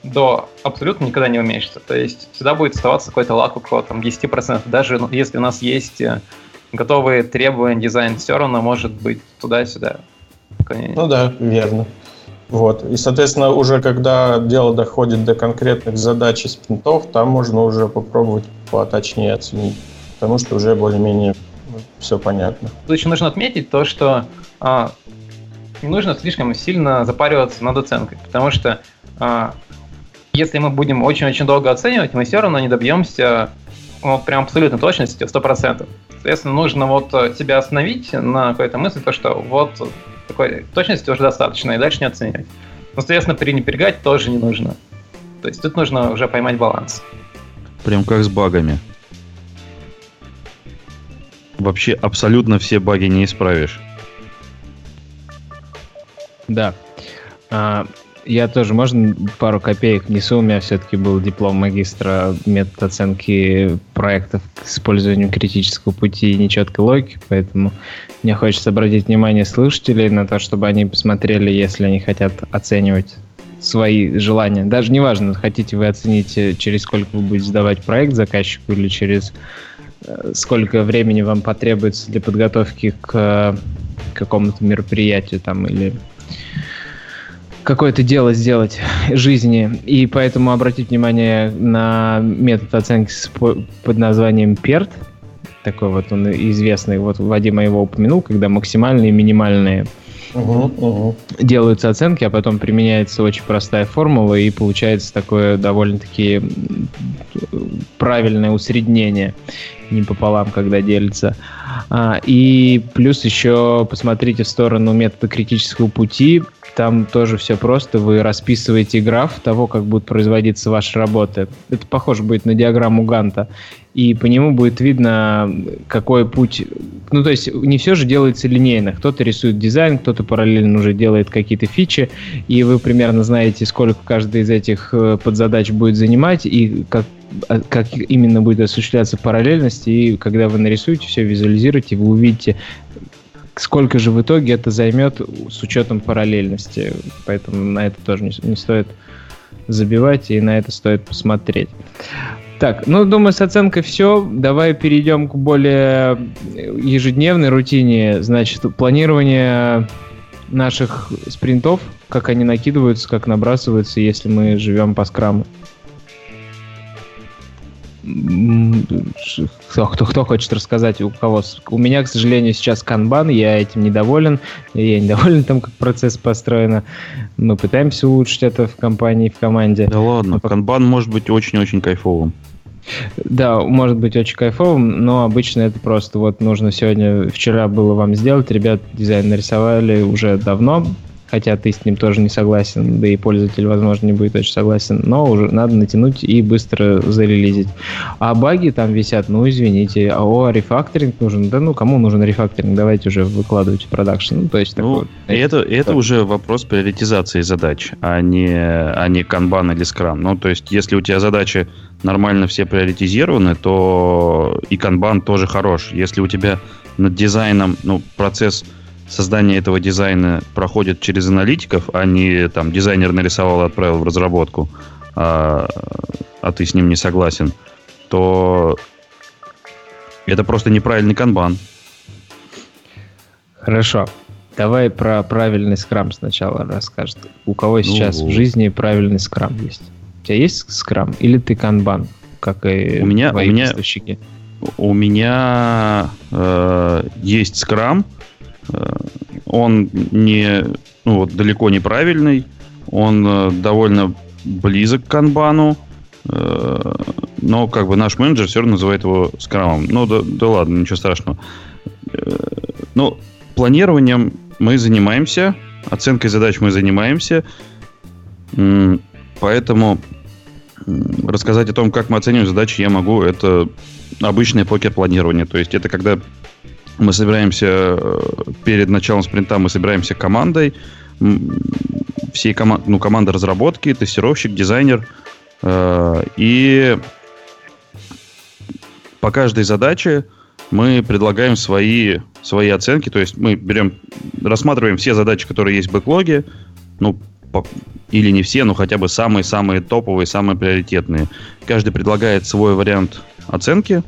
до абсолютно никогда не уменьшится. То есть всегда будет оставаться какой-то лак около там, 10%. Даже ну, если у нас есть готовые требования, дизайн, все равно может быть туда-сюда. Ну да, верно. Вот. И, соответственно, уже когда дело доходит до конкретных задач и спринтов, там можно уже попробовать поточнее оценить, потому что уже более-менее все понятно. Тут еще нужно отметить то, что а, не нужно слишком сильно запариваться над оценкой, потому что а, если мы будем очень-очень долго оценивать, мы все равно не добьемся вот прям абсолютной точности 100%. Соответственно, нужно вот себя остановить на какой-то мысли, то, что вот такой точности уже достаточно, и дальше не оценивать. Но, соответственно, перенапрягать тоже не нужно. То есть тут нужно уже поймать баланс. Прям как с багами. Вообще абсолютно все баги не исправишь. Да. А, я тоже, можно пару копеек внесу? У меня все-таки был диплом магистра метод оценки проектов к использованию критического пути и нечеткой логики, поэтому мне хочется обратить внимание слушателей на то, чтобы они посмотрели, если они хотят оценивать свои желания. Даже неважно, хотите вы оценить, через сколько вы будете сдавать проект заказчику или через э, сколько времени вам потребуется для подготовки к какому-то мероприятию там или какое-то дело сделать жизни. И поэтому обратить внимание на метод оценки под названием PERT. Такой вот он известный, вот Вадима его упомянул, когда максимальные и минимальные угу, угу. делаются оценки, а потом применяется очень простая формула, и получается такое довольно-таки правильное усреднение не пополам, когда делится. А, и плюс еще посмотрите в сторону метода критического пути. Там тоже все просто. Вы расписываете граф того, как будут производиться ваши работы. Это похоже будет на диаграмму Ганта. И по нему будет видно, какой путь... Ну, то есть не все же делается линейно. Кто-то рисует дизайн, кто-то параллельно уже делает какие-то фичи, и вы примерно знаете, сколько каждая из этих э, подзадач будет занимать, и как а, как именно будет осуществляться параллельность, и когда вы нарисуете все, визуализируете, вы увидите, сколько же в итоге это займет с учетом параллельности. Поэтому на это тоже не, не стоит забивать, и на это стоит посмотреть. Так, ну, думаю, с оценкой все. Давай перейдем к более ежедневной рутине. Значит, планирование наших спринтов, как они накидываются, как набрасываются, если мы живем по скраму кто, кто, кто хочет рассказать, у кого? У меня, к сожалению, сейчас канбан, я этим недоволен. Я недоволен тем, как процесс построен. Мы пытаемся улучшить это в компании, в команде. Да ладно, но... канбан может быть очень-очень кайфовым. Да, может быть очень кайфовым, но обычно это просто вот нужно сегодня, вчера было вам сделать, ребят дизайн нарисовали уже давно, хотя ты с ним тоже не согласен, да и пользователь, возможно, не будет очень согласен, но уже надо натянуть и быстро зарелизить. А баги там висят, ну, извините, а о, рефакторинг нужен, да ну, кому нужен рефакторинг, давайте уже выкладывать в продакшн, ну, то есть ну, такой, это, это уже вопрос приоритизации задач, а не, а не канбан или скрам. Ну, то есть, если у тебя задачи нормально все приоритизированы, то и канбан тоже хорош. Если у тебя над дизайном, ну, процесс создание этого дизайна проходит через аналитиков, а не там дизайнер нарисовал и отправил в разработку, а, а ты с ним не согласен, то это просто неправильный канбан. Хорошо. Давай про правильный скрам сначала расскажет. У кого сейчас ну, в жизни правильный скрам есть? У тебя есть скрам или ты канбан, как и у меня, у меня, поставщики? У меня э, есть скрам, он не, ну, вот, далеко не правильный, он э, довольно близок к канбану, э, но как бы наш менеджер все равно называет его скрамом. Ну да, да ладно, ничего страшного. Ну, планированием мы занимаемся, оценкой задач мы занимаемся, поэтому рассказать о том, как мы оцениваем задачи, я могу. Это обычное покер-планирование. То есть это когда мы собираемся э, перед началом спринта, мы собираемся командой, всей команд, ну, команда разработки, тестировщик, дизайнер. Э, и по каждой задаче мы предлагаем свои, свои оценки. То есть мы берем, рассматриваем все задачи, которые есть в бэклоге, ну, по, или не все, но хотя бы самые-самые топовые, самые приоритетные. Каждый предлагает свой вариант оценки,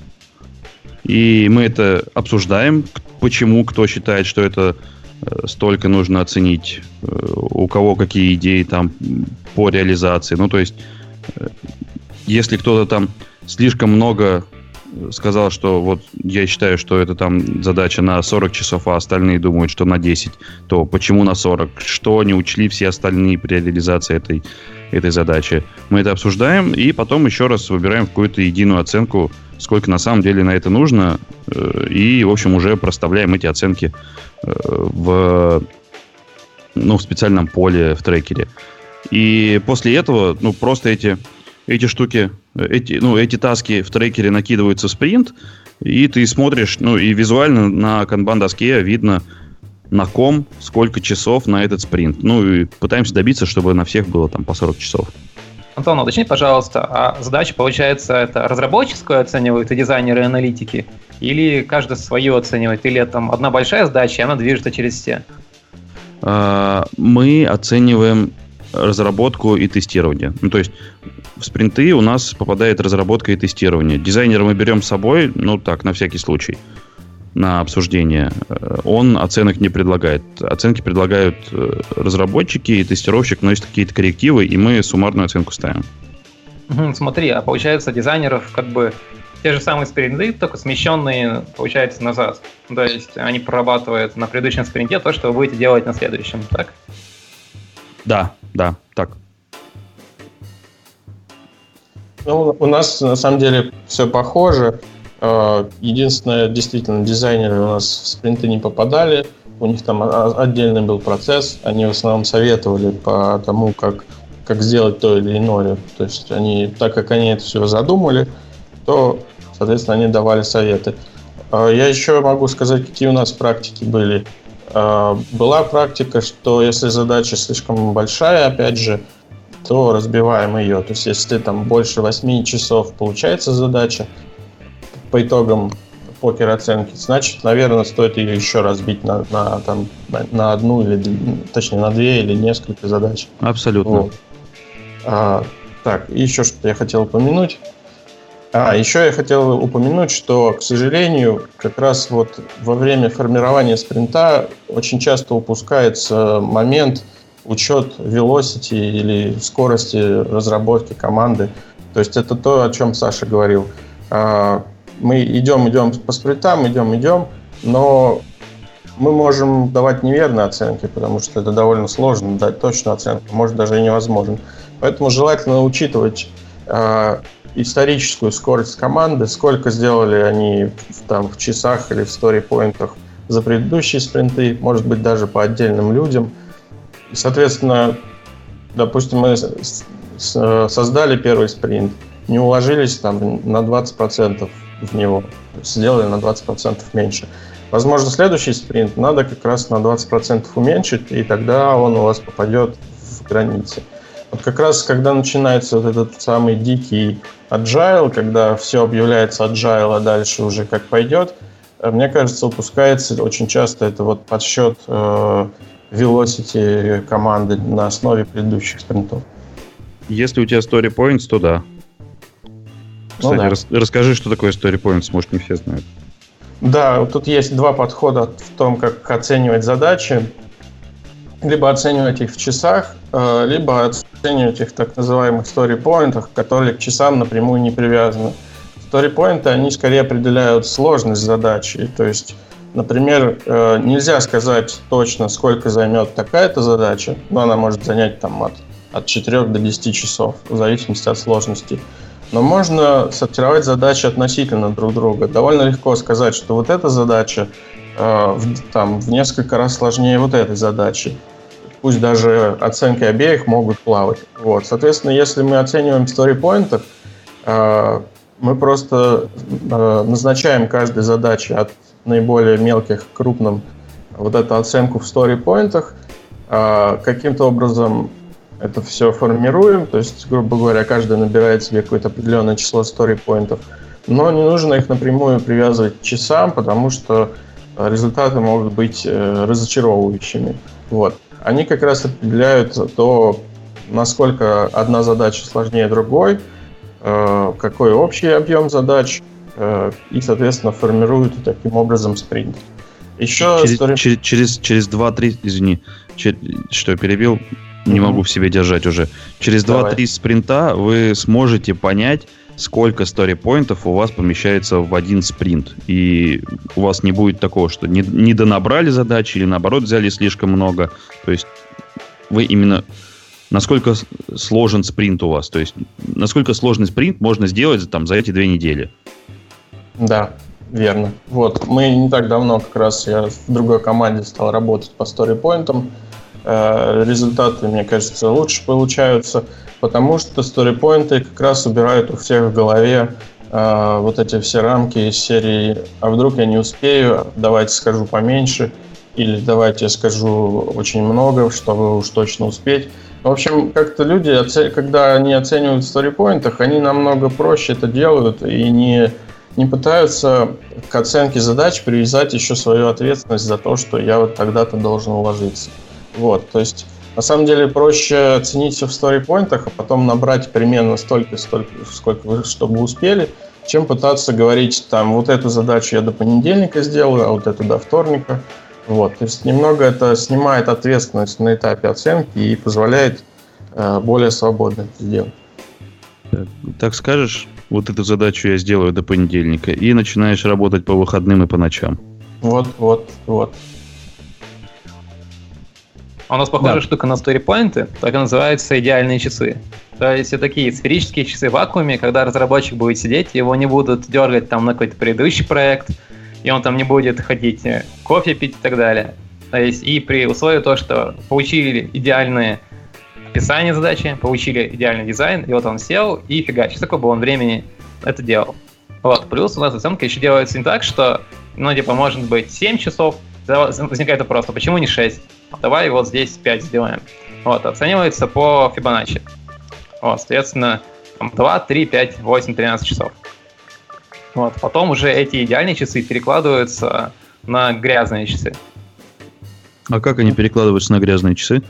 и мы это обсуждаем, почему кто считает, что это э, столько нужно оценить, э, у кого какие идеи там по реализации. Ну, то есть, э, если кто-то там слишком много сказал, что вот я считаю, что это там задача на 40 часов, а остальные думают, что на 10, то почему на 40? Что не учли все остальные при реализации этой, этой задачи? Мы это обсуждаем и потом еще раз выбираем какую-то единую оценку, сколько на самом деле на это нужно, э, и, в общем, уже проставляем эти оценки э, в, ну, в специальном поле в трекере. И после этого, ну, просто эти, эти штуки, эти, ну, эти таски в трекере накидываются в спринт, и ты смотришь, ну, и визуально на канбан-доске видно, на ком сколько часов на этот спринт. Ну, и пытаемся добиться, чтобы на всех было там по 40 часов. Антон, уточни, пожалуйста, а задача, получается, это разработческую оценивают и дизайнеры, и аналитики? Или каждый свою оценивает? Или там одна большая задача, и она движется через все? А, мы оцениваем разработку и тестирование. Ну, то есть в спринты у нас попадает разработка и тестирование. Дизайнера мы берем с собой, ну так, на всякий случай, на обсуждение. Э, он оценок не предлагает. Оценки предлагают э, разработчики и тестировщик носит какие-то коррективы, и мы суммарную оценку ставим. Смотри, а получается дизайнеров как бы те же самые спринты, только смещенные, получается, назад. То есть они прорабатывают на предыдущем спринте то, что вы будете делать на следующем, так? Да, да, так. Ну, у нас на самом деле все похоже. А, единственное, действительно, дизайнеры у нас в спринты не попадали. У них там отдельный был процесс. Они в основном советовали по тому, как, как сделать то или иное. То есть они, так как они это все задумали, то Соответственно, они давали советы. А, я еще могу сказать, какие у нас практики были. А, была практика, что если задача слишком большая, опять же, то разбиваем ее. То есть, если там больше 8 часов получается задача по итогам покер оценки, значит, наверное, стоит ее еще разбить на, на, там, на одну или точнее на две или несколько задач. Абсолютно. Вот. А, так, еще что-то я хотел упомянуть. А, еще я хотел упомянуть, что, к сожалению, как раз вот во время формирования спринта очень часто упускается момент учет velocity или скорости разработки команды. То есть это то, о чем Саша говорил. Мы идем, идем по спринтам, идем, идем, но мы можем давать неверные оценки, потому что это довольно сложно дать точную оценку, может даже и невозможно. Поэтому желательно учитывать а, историческую скорость команды, сколько сделали они там в часах или в сторипоинтах за предыдущие спринты, может быть, даже по отдельным людям. И, соответственно, допустим, мы создали первый спринт, не уложились там на 20% в него, сделали на 20% меньше. Возможно, следующий спринт надо как раз на 20% уменьшить, и тогда он у вас попадет в границы. Вот как раз, когда начинается вот этот самый дикий agile, когда все объявляется agile, а дальше уже как пойдет, э, мне кажется, упускается очень часто это вот подсчет э, velocity команды на основе предыдущих спринтов. Если у тебя story points, то да. Ну Кстати, ну, да. Рас, расскажи, что такое story points, может, не все знают. Да, тут есть два подхода в том, как оценивать задачи. Либо оценивать их в часах, э, либо оценивать их в так называемых story pointах, которые к часам напрямую не привязаны. Story poinты, они скорее определяют сложность задачи. То есть, например, э, нельзя сказать точно, сколько займет такая-то задача, но она может занять там от, от 4 до 10 часов, в зависимости от сложности. Но можно сортировать задачи относительно друг друга. Довольно легко сказать, что вот эта задача э, в, там, в несколько раз сложнее вот этой задачи пусть даже оценки обеих могут плавать. Вот. Соответственно, если мы оцениваем сторипоинтов, э, мы просто э, назначаем каждой задаче от наиболее мелких к крупным вот эту оценку в сторипоинтах, э, каким-то образом это все формируем, то есть, грубо говоря, каждый набирает себе какое-то определенное число сторипоинтов, но не нужно их напрямую привязывать к часам, потому что результаты могут быть разочаровывающими. Вот они как раз определяют то, насколько одна задача сложнее другой, э, какой общий объем задач, э, и, соответственно, формируют таким образом спринт. Еще через, история... через, через, через 2-3, извини, через, что я перебил, не могу в себе держать уже. Через 2-3 спринта вы сможете понять, сколько story-поинтов у вас помещается в один спринт. И у вас не будет такого, что не, не донабрали задачи или наоборот взяли слишком много. То есть вы именно насколько сложен спринт у вас, то есть насколько сложный спринт можно сделать там, за эти две недели. Да, верно. Вот, мы не так давно как раз я в другой команде стал работать по story-поинтам. Э, результаты, мне кажется, лучше получаются потому что сторипоинты как раз убирают у всех в голове э, вот эти все рамки из серии «А вдруг я не успею? Давайте скажу поменьше» или «Давайте я скажу очень много, чтобы уж точно успеть». В общем, как-то люди, когда они оценивают в сторипоинтах, они намного проще это делают и не, не пытаются к оценке задач привязать еще свою ответственность за то, что я вот тогда-то должен уложиться. Вот, то есть На самом деле проще оценить все в сторипоинтах, а потом набрать примерно столько, столько, сколько вы, чтобы успели, чем пытаться говорить, там, вот эту задачу я до понедельника сделаю, а вот эту до вторника. Вот. То есть немного это снимает ответственность на этапе оценки и позволяет э, более свободно это сделать. Так, так скажешь, вот эту задачу я сделаю до понедельника, и начинаешь работать по выходным и по ночам. Вот, вот, вот. А у нас похожая да. штука на storypoint, так и называются идеальные часы. То есть это такие сферические часы в вакууме, когда разработчик будет сидеть, его не будут дергать там на какой-то предыдущий проект, и он там не будет ходить э, кофе пить и так далее. То есть и при условии то, что получили идеальное описание задачи, получили идеальный дизайн, и вот он сел и фигачит, сколько бы он времени это делал. Вот, плюс у нас оценка еще делается не так, что, ну, типа, может быть 7 часов, возникает вопрос, а почему не 6? Давай вот здесь 5 сделаем. Вот, оценивается по Fibonacci. Вот, соответственно, 2, 3, 5, 8, 13 часов. Вот, потом уже эти идеальные часы перекладываются на грязные часы. А как они перекладываются на грязные часы?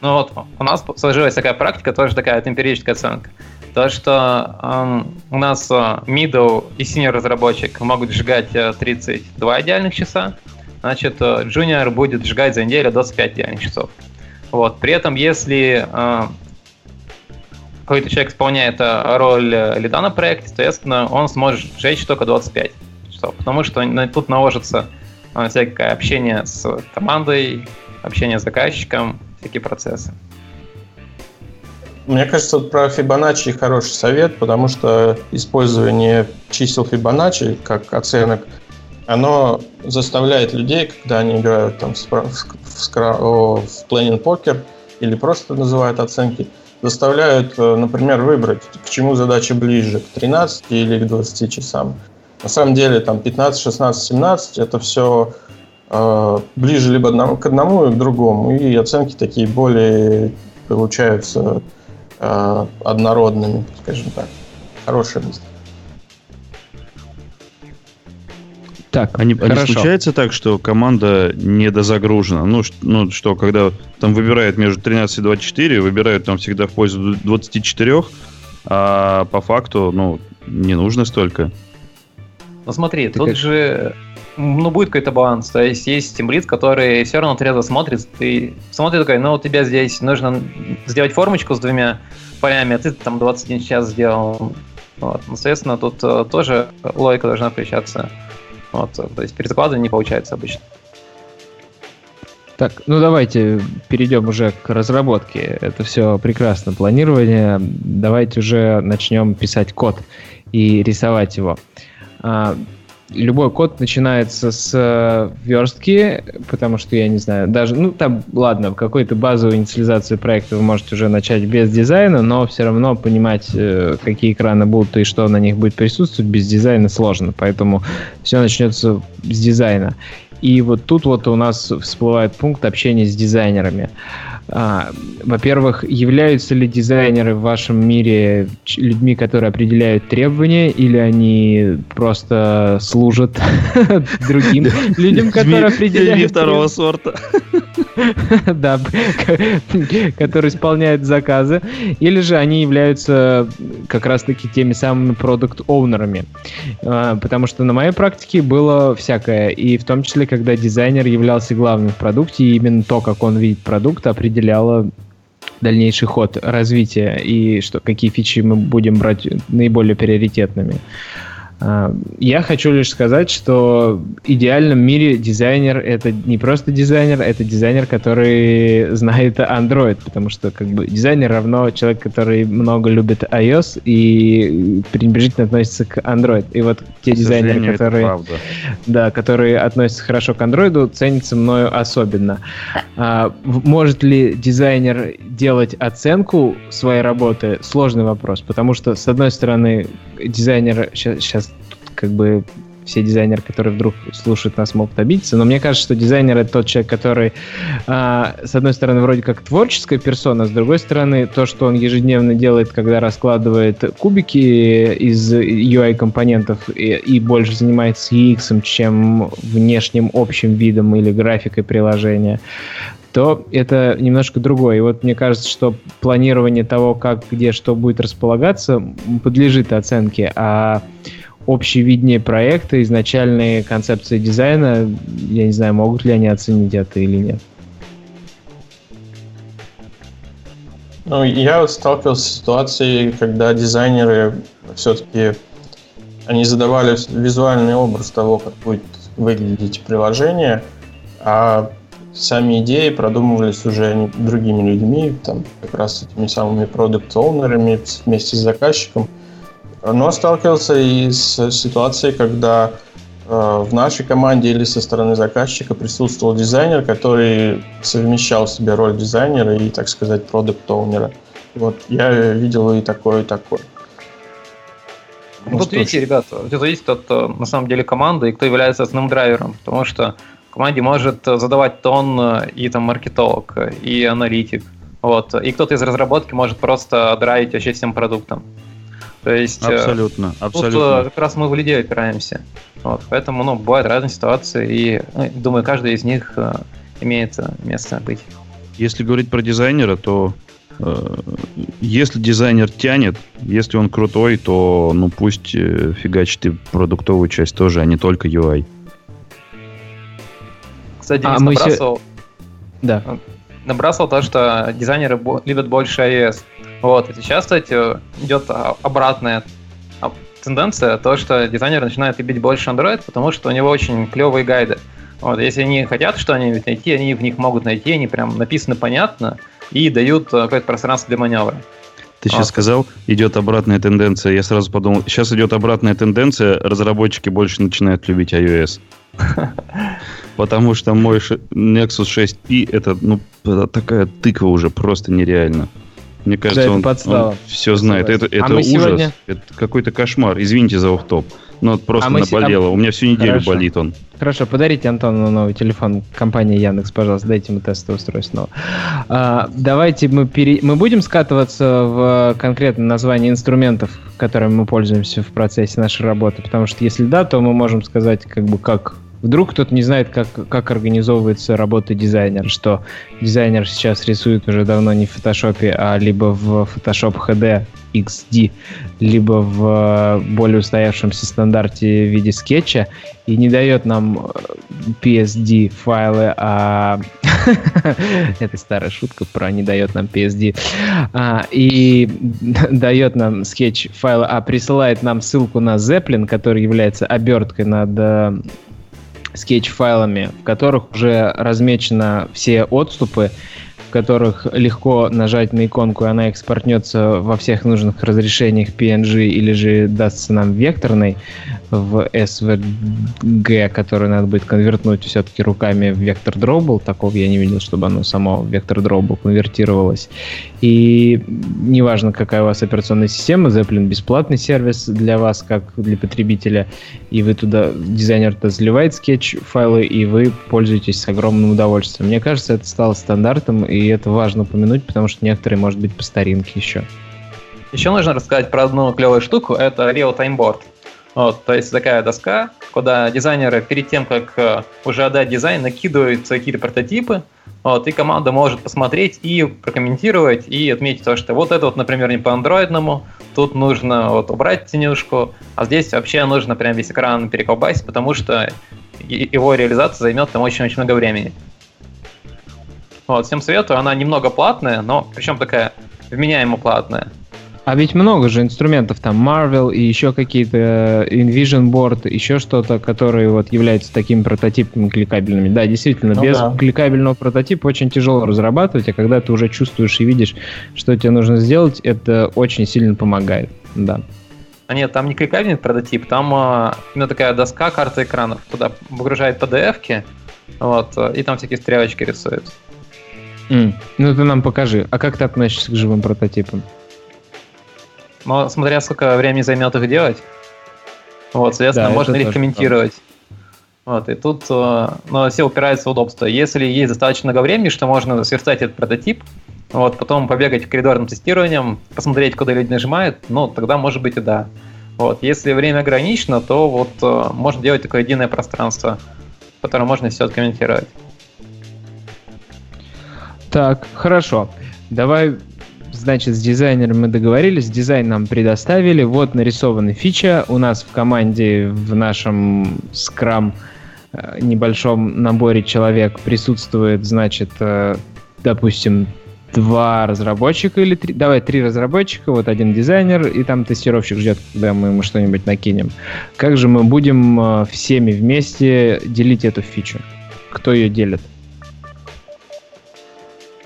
Ну вот, у нас сложилась такая практика, тоже такая эмпирическая оценка. То, что эм, у нас э, middle и senior разработчик могут сжигать 32 э, идеальных часа, значит, э, junior будет сжигать за неделю 25 идеальных часов. Вот. При этом, если э, какой-то человек исполняет э, роль э, лида на проекте, соответственно, он сможет сжечь только 25 часов, потому что тут наложится э, всякое общение с командой, общение с заказчиком, всякие процессы. Мне кажется, про Fibonacci хороший совет, потому что использование чисел Fibonacci как оценок, оно заставляет людей, когда они играют там в, в, в, Planning Poker или просто называют оценки, заставляют, э, например, выбрать, к чему задача ближе, к 13 или к 20 часам. На самом деле там 15, 16, 17 это все э, ближе либо одному, к одному и к другому, и оценки такие более получаются э, однородными, скажем так. Хорошая мысль. Так, а не, а не случается так, что команда недозагружена? Ну, ну, что, когда там выбирают между 13 и 24, выбирают там всегда в пользу 24, а по факту, ну, не нужно столько. Ну смотри, Ты тут как... же ну, будет какой-то баланс. То есть есть тимлит, который все равно трезво смотрит, ты смотрит такой, ну, у тебя здесь нужно сделать формочку с двумя полями, а ты там 21 час сделал. Вот. Ну, соответственно, тут uh, тоже логика должна включаться. Вот, то есть перезакладывание не получается обычно. Так, ну давайте перейдем уже к разработке. Это все прекрасно, планирование. Давайте уже начнем писать код и рисовать его. Любой код начинается с э, верстки, потому что, я не знаю, даже, ну, там, ладно, какую-то базовую инициализацию проекта вы можете уже начать без дизайна, но все равно понимать, э, какие экраны будут и что на них будет присутствовать, без дизайна сложно, поэтому все начнется с дизайна. И вот тут вот у нас всплывает пункт общения с дизайнерами. А, во-первых, являются ли дизайнеры в вашем мире людьми, которые определяют требования, или они просто служат другим людям, которые определяют второго сорта. Да, которые исполняют заказы, или же они являются как раз-таки теми самыми продукт-оунерами. А, потому что на моей практике было всякое, и в том числе, когда дизайнер являлся главным в продукте, и именно то, как он видит продукт, определяло дальнейший ход развития и что, какие фичи мы будем брать наиболее приоритетными. А, я хочу лишь сказать, что в идеальном мире дизайнер это не просто дизайнер, это дизайнер, который знает Android, потому что как бы дизайнер равно человек, который много любит iOS и пренебрежительно относится к Android. И вот те дизайнеры, которые, да, которые относятся хорошо к Android, ценятся мною особенно. А, может ли дизайнер делать оценку своей работы? Сложный вопрос, потому что с одной стороны дизайнер сейчас как бы все дизайнеры, которые вдруг слушают нас, могут обидеться. Но мне кажется, что дизайнер это тот человек, который, а, с одной стороны, вроде как творческая персона, с другой стороны, то, что он ежедневно делает, когда раскладывает кубики из UI-компонентов и, и больше занимается UX, чем внешним общим видом или графикой приложения то это немножко другое. И вот мне кажется, что планирование того, как, где, что будет располагаться, подлежит оценке, а общее видение проекта, изначальные концепции дизайна, я не знаю, могут ли они оценить это или нет. Ну, я сталкивался с ситуацией, когда дизайнеры все-таки они задавали визуальный образ того, как будет выглядеть приложение, а сами идеи продумывались уже другими людьми, там, как раз этими самыми продукт-оунерами вместе с заказчиком. Но сталкивался и с ситуацией, когда э, в нашей команде или со стороны заказчика присутствовал дизайнер, который совмещал в себе роль дизайнера и, так сказать, продукт-оунера. Вот я видел и такое, и такое. Ну, вот видите, ребята, это зависит от, э, на самом деле, команды и кто является основным драйвером, потому что в команде может задавать тон э, и там маркетолог, и аналитик, вот, и кто-то из разработки может просто драйвить вообще всем продуктом. То есть э, абсолютно, абсолютно. Тут как раз мы в людей опираемся. Вот, поэтому, ну, бывают разные ситуации, и ну, думаю, каждый из них имеет место быть. Если говорить про дизайнера, то Э, если дизайнер тянет, если он крутой, то ну пусть э, фигачит и продуктовую часть тоже, а не только UI. Кстати, а мы набрасывал, се... да. набрасывал то, что дизайнеры любят больше iOS. Вот, и сейчас, кстати, идет обратная тенденция, то, что дизайнеры начинают любить больше Android, потому что у него очень клевые гайды. Вот, если они хотят что-нибудь найти, они в них могут найти, они прям написаны понятно, и дают э, какое-то пространство для маневра. Ты сейчас а. сказал, идет обратная тенденция. Я сразу подумал, сейчас идет обратная тенденция, разработчики больше начинают любить iOS. Потому что мой Nexus 6P это, ну, такая тыква уже просто нереально. Мне кажется, он, он все знает. Это, это а ужас. Сегодня... Это какой-то кошмар. Извините за оф-топ. Но просто а наболело. А... У меня всю неделю Хорошо. болит он. Хорошо, подарите Антону новый телефон компании Яндекс, пожалуйста, дайте ему тестовое устройство. А, давайте мы, пере... мы будем скатываться в конкретное название инструментов, которыми мы пользуемся в процессе нашей работы, потому что если да, то мы можем сказать, как бы как Вдруг кто-то не знает, как, как организовывается работа дизайнера, что дизайнер сейчас рисует уже давно не в фотошопе, а либо в Photoshop HD XD, либо в более устоявшемся стандарте в виде скетча, и не дает нам PSD файлы, а это старая шутка про не дает нам PSD, а, и дает нам скетч файлы, а присылает нам ссылку на Zeplin, который является оберткой над Sketch-файлами, в которых уже размечены все отступы, которых легко нажать на иконку, и она экспортнется во всех нужных разрешениях PNG или же дастся нам векторной в SVG, который надо будет конвертнуть все-таки руками в вектор дробл. Такого я не видел, чтобы оно само в вектор дробл конвертировалось. И неважно, какая у вас операционная система, Zeppelin бесплатный сервис для вас, как для потребителя, и вы туда, дизайнер туда заливает скетч файлы, и вы пользуетесь с огромным удовольствием. Мне кажется, это стало стандартом, и это важно упомянуть, потому что некоторые, может быть, по старинке еще. Еще нужно рассказать про одну клевую штуку, это Real Time Board. Вот, то есть такая доска, куда дизайнеры перед тем, как э, уже отдать дизайн, накидывают какие-то прототипы, вот, и команда может посмотреть и прокомментировать, и отметить то, что вот это вот, например, не по андроидному, тут нужно вот убрать тенюшку, а здесь вообще нужно прям весь экран переколбасить, потому что его реализация займет там очень-очень много времени. Вот, всем советую, она немного платная, но причем такая вменяемо платная. А ведь много же инструментов, там Marvel и еще какие-то э, InVision Board, еще что-то, которые вот являются такими прототипами кликабельными. Да, действительно, ну, без да. кликабельного прототипа очень тяжело разрабатывать, а когда ты уже чувствуешь и видишь, что тебе нужно сделать, это очень сильно помогает. Да. А нет, там не кликабельный прототип, там а, именно такая доска карта экранов. Туда выгружает PDF-ки, вот, и там всякие стрелочки рисуют. Mm. Ну ты нам покажи. А как ты относишься к живым прототипам? Но смотря сколько времени займет их делать, вот, соответственно, да, можно ли их комментировать. Вот, и тут э, ну, все упирается в удобство. Если есть достаточно много времени, что можно сверстать этот прототип, вот, потом побегать в коридорным тестированием, посмотреть, куда люди нажимают, ну, тогда может быть и да. Вот, если время ограничено, то вот э, можно делать такое единое пространство, в котором можно все откомментировать. Так, хорошо. Давай, значит, с дизайнером мы договорились, дизайн нам предоставили. Вот нарисована фича. У нас в команде в нашем Scrum э, небольшом наборе человек присутствует, значит, э, допустим, два разработчика или три, давай три разработчика, вот один дизайнер, и там тестировщик ждет, когда мы ему что-нибудь накинем. Как же мы будем э, всеми вместе делить эту фичу? Кто ее делит?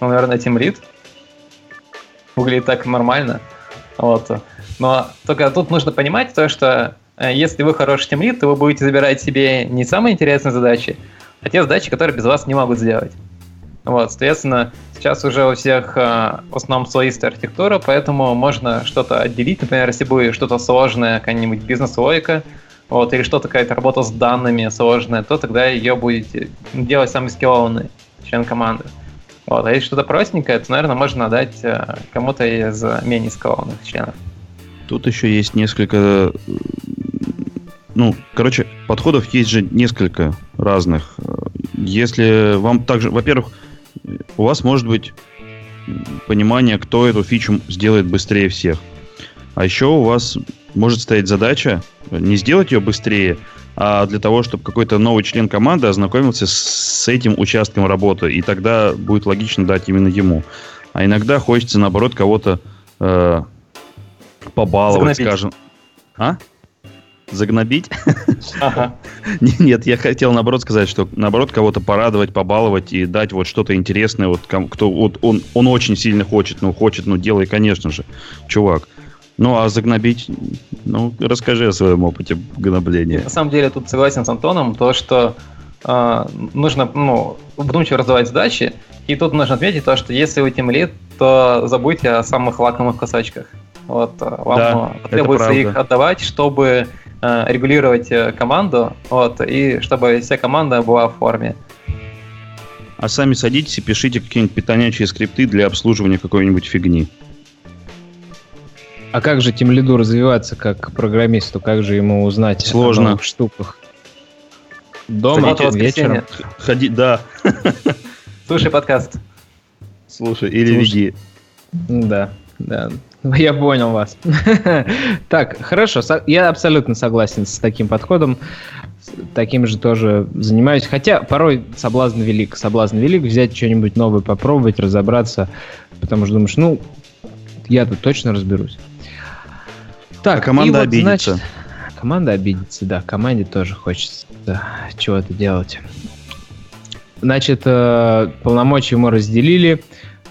Ну, наверное, Team Lead. Выглядит так нормально. Вот. Но только тут нужно понимать то, что э, если вы хороший Team Lead, то вы будете забирать себе не самые интересные задачи, а те задачи, которые без вас не могут сделать. Вот, соответственно, сейчас уже у всех э, в основном слоистая архитектура, поэтому можно что-то отделить. Например, если будет что-то сложное, какая-нибудь бизнес-логика, вот, или что-то какая-то работа с данными сложная, то тогда ее будете делать самый скиллованный член команды. Вот, а если что-то простенькое, то, наверное, можно отдать э, кому-то из менее скиллованных членов. Тут еще есть несколько... Ну, короче, подходов есть же несколько разных. Если вам также... Во-первых, у вас может быть понимание, кто эту фичу сделает быстрее всех. А еще у вас может стоять задача не сделать ее быстрее, а для того, чтобы какой-то новый член команды ознакомился с этим участком работы, и тогда будет логично дать именно ему. А иногда хочется, наоборот, кого-то э, побаловать, Загнобить. скажем. А? загнобить. Ага. Нет, я хотел наоборот сказать, что наоборот кого-то порадовать, побаловать и дать вот что-то интересное. Вот кто вот он, он очень сильно хочет, ну хочет, ну делай, конечно же, чувак. Ну, а загнобить, ну, расскажи о своем опыте гнобления. На самом деле, тут согласен с Антоном, то, что э, нужно, ну, вдумчиво раздавать задачи, и тут нужно отметить то, что если вы тем лид, то забудьте о самых лакомых кусочках. Вот, вам да, потребуется их отдавать, чтобы Э, регулировать команду, вот, и чтобы вся команда была в форме. А сами садитесь и пишите какие-нибудь питонячие скрипты для обслуживания какой-нибудь фигни. А как же тем лиду развиваться как программисту? Как же ему узнать Сложно. о новых штуках? Дома, Ходите, вечером? Ходи, да. Слушай подкаст. Слушай, или Слушай. веди. Да, да. Я понял вас. так, хорошо. Я абсолютно согласен с таким подходом. Таким же тоже занимаюсь. Хотя порой соблазн велик. Соблазн велик взять что-нибудь новое, попробовать, разобраться. Потому что думаешь, ну, я тут точно разберусь. Так, а команда вот, обидится. Значит, команда обидится, да. Команде тоже хочется да, чего-то делать. Значит, э, полномочия мы разделили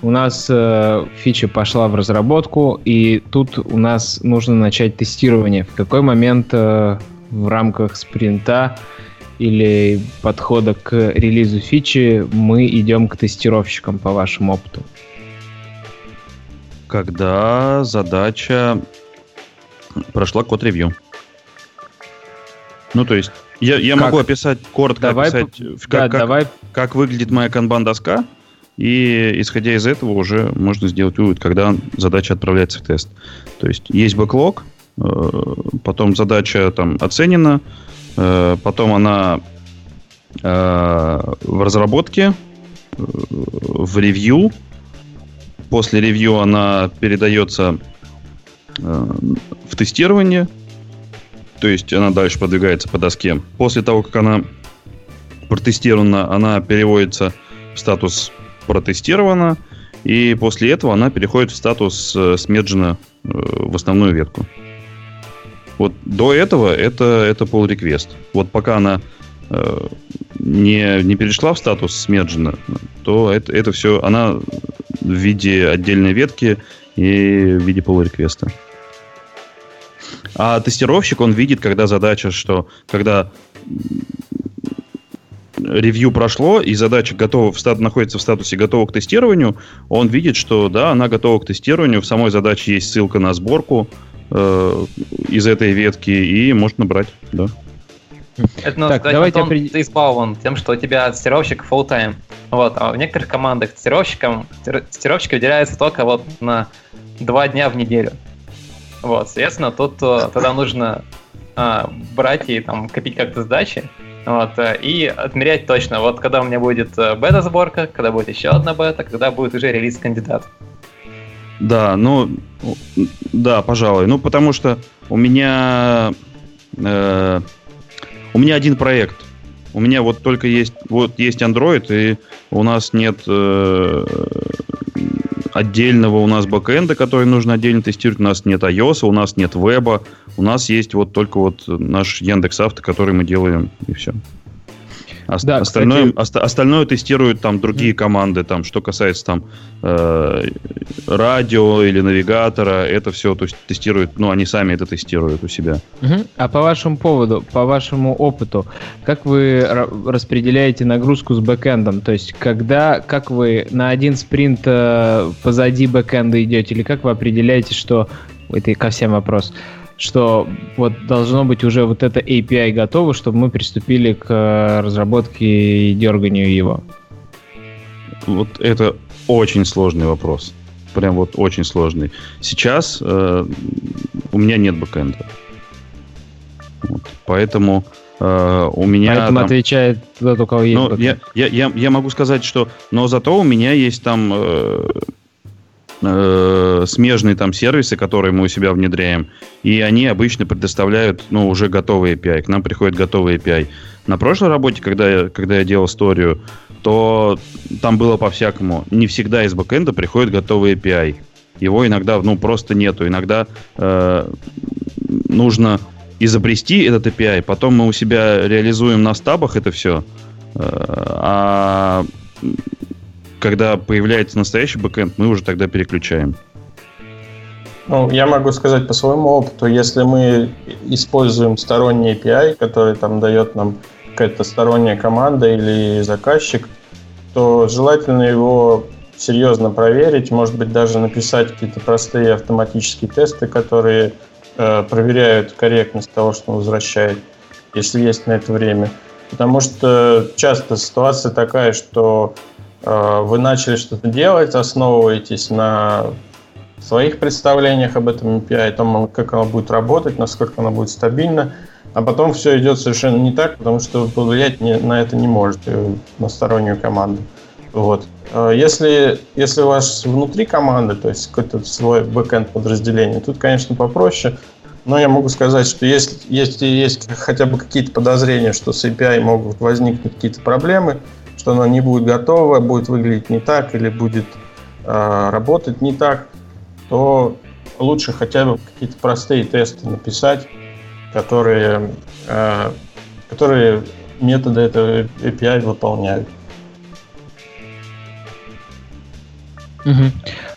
у нас э, фича пошла в разработку, и тут у нас нужно начать тестирование. В какой момент э, в рамках спринта или подхода к релизу фичи мы идем к тестировщикам по вашему опыту? Когда задача прошла код-ревью. Ну, то есть, я, я могу описать, коротко давай, описать, как, да, как, давай. как выглядит моя канбан-доска, и исходя из этого уже можно сделать вывод, когда задача отправляется в тест. То есть есть бэклог, э, потом задача там оценена, э, потом она э, в разработке, в ревью. После ревью она передается в тестирование, то есть она дальше продвигается по доске. После того, как она протестирована, она переводится в статус протестирована, и после этого она переходит в статус э, смерджена э, в основную ветку. Вот до этого это, это pull request. Вот пока она э, не, не перешла в статус смерджена, то это, это все, она в виде отдельной ветки и в виде pull реквеста А тестировщик, он видит, когда задача, что когда ревью прошло, и задача готова в стат, находится в статусе готова к тестированию, он видит, что да, она готова к тестированию, в самой задаче есть ссылка на сборку э, из этой ветки, и может набрать, да. Это, ну, так, сказать, давайте Антон, опред... ты избалован тем, что у тебя тестировщик full time. Вот, а в некоторых командах тестировщикам, тестировщики выделяются только вот на два дня в неделю. Вот, соответственно, тут э, тогда нужно а, брать и там копить как-то сдачи, Вот, э, и отмерять точно, вот когда у меня будет бета-сборка, когда будет еще одна бета, когда будет уже релиз кандидат. Да, ну, да, пожалуй. Ну, потому что у меня, э, у меня один проект. У меня вот только есть, вот есть Android, и у нас нет э, отдельного у нас бэкэнда, который нужно отдельно тестировать. У нас нет iOS, у нас нет веба. У нас есть вот только вот наш Яндекс Авто, который мы делаем, и все. Ост- да, остальное, кстати... ост- остальное тестируют там другие команды, там, что касается там э, радио или навигатора, это все то есть, тестируют, ну, они сами это тестируют у себя. Mm-hmm. А по вашему поводу, по вашему опыту, как вы распределяете нагрузку с бэкэндом? То есть, когда, как вы на один спринт э, позади бэкэнда идете, или как вы определяете, что это ко всем вопрос, что вот должно быть уже вот это API готово, чтобы мы приступили к э, разработке и дерганию его? Вот это очень сложный вопрос. Прям вот очень сложный. Сейчас э, у меня нет бэкэнда. Вот. Поэтому э, у меня... Поэтому там, отвечает тот, у кого есть ну, я, я, я, я могу сказать, что... Но зато у меня есть там... Э, э, смежные там сервисы, которые мы у себя внедряем, и они обычно предоставляют, ну, уже готовый API. К нам приходит готовый API. На прошлой работе, когда я, когда я делал историю, то там было по-всякому. Не всегда из бэкэнда приходит готовый API. Его иногда, ну, просто нету. Иногда э, нужно изобрести этот API, потом мы у себя реализуем на стабах это все, э, а когда появляется настоящий бэкэнд, мы уже тогда переключаем. Ну, я могу сказать по своему опыту, если мы используем сторонний API, который там дает нам какая-то сторонняя команда или заказчик, то желательно его серьезно проверить, может быть, даже написать какие-то простые автоматические тесты, которые э, проверяют корректность того, что он возвращает, если есть на это время. Потому что часто ситуация такая, что Э, вы начали что-то делать, основываетесь на своих представлениях об этом API, о том, как оно будет работать, насколько оно будет стабильно, а потом все идет совершенно не так, потому что повлиять не, на это не можете, на стороннюю команду. Вот. Э, если, если у вас внутри команды, то есть какой-то свой бэкэнд подразделение, тут, конечно, попроще, но я могу сказать, что если, если есть хотя бы какие-то подозрения, что с API могут возникнуть какие-то проблемы, что она не будет готова, будет выглядеть не так или будет э, работать не так, то лучше хотя бы какие-то простые тесты написать, которые, э, которые методы этого API выполняют.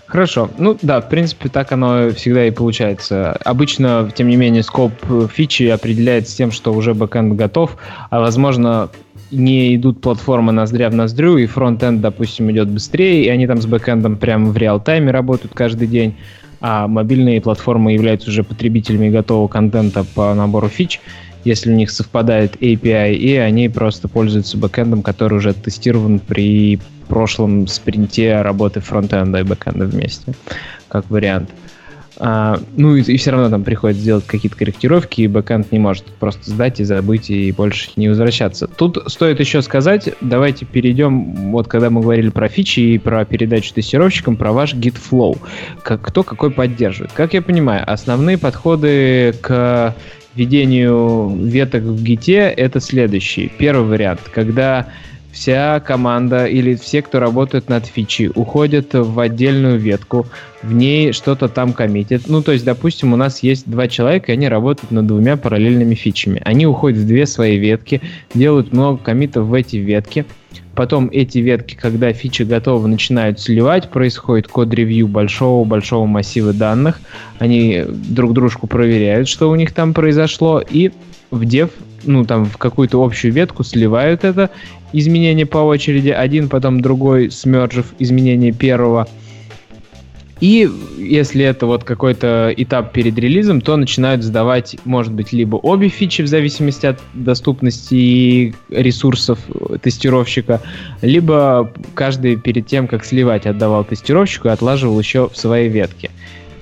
Хорошо. Ну да, в принципе, так оно всегда и получается. Обычно, тем не менее, scope фичи определяется тем, что уже backend готов, а возможно, не идут платформы ноздря в ноздрю, и frontend, допустим, идет быстрее, и они там с backend ом прямо в real-time е работают каждый день, а мобильные платформы являются уже потребителями готового контента по набору фич, если у них совпадает API, и они просто пользуются backend ом, который уже тестирован при прошлом спринте работы фронтенда и бэкэнда вместе, как вариант. Uh, а, ну и, и все равно там приходится сделать какие-то корректировки, и бэкэнд не может просто сдать и забыть и больше не возвращаться. Тут стоит еще сказать, давайте перейдем, вот когда мы говорили про фичи и про передачу тестировщикам, про ваш Git Flow. Как, кто какой поддерживает. Как я понимаю, основные подходы к ведению веток в гите это следующий. Первый вариант, когда вся команда или все, кто работает над фичи, уходят в отдельную ветку, в ней что-то там коммитят. Ну, то есть, допустим, у нас есть два человека, и они работают над двумя параллельными фичами. Они уходят в две свои ветки, делают много коммитов в эти ветки. Потом эти ветки, когда фичи готовы, начинают сливать, происходит код-ревью большого-большого массива данных. Они друг дружку проверяют, что у них там произошло, и в дев ну, там, в какую-то общую ветку сливают это изменение по очереди, один, потом другой, смержив изменение первого. И если это вот какой-то этап перед релизом, то начинают сдавать, может быть, либо обе фичи в зависимости от доступности и ресурсов тестировщика, либо каждый перед тем, как сливать, отдавал тестировщику и отлаживал еще в своей ветке.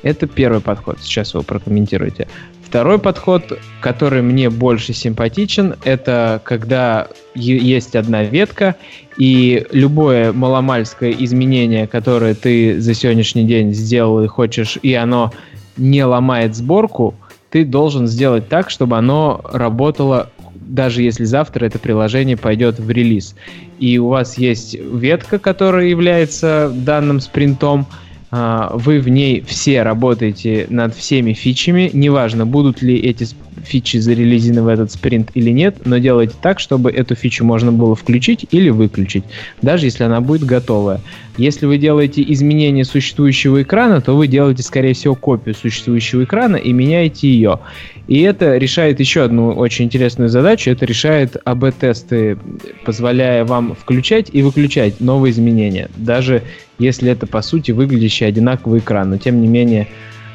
Это первый подход. Сейчас вы прокомментируете. Второй подход, который мне больше симпатичен, это когда есть одна ветка, и любое маломальское изменение, которое ты за сегодняшний день сделал и хочешь, и оно не ломает сборку, ты должен сделать так, чтобы оно работало даже если завтра это приложение пойдет в релиз. И у вас есть ветка, которая является данным спринтом, вы в ней все работаете над всеми фичами, неважно, будут ли эти фичи зарелизены в этот спринт или нет, но делайте так, чтобы эту фичу можно было включить или выключить, даже если она будет готовая. Если вы делаете изменение существующего экрана, то вы делаете, скорее всего, копию существующего экрана и меняете ее. И это решает еще одну очень интересную задачу. Это решает АБ-тесты, позволяя вам включать и выключать новые изменения. Даже если это, по сути, выглядящий одинаковый экран. Но, тем не менее,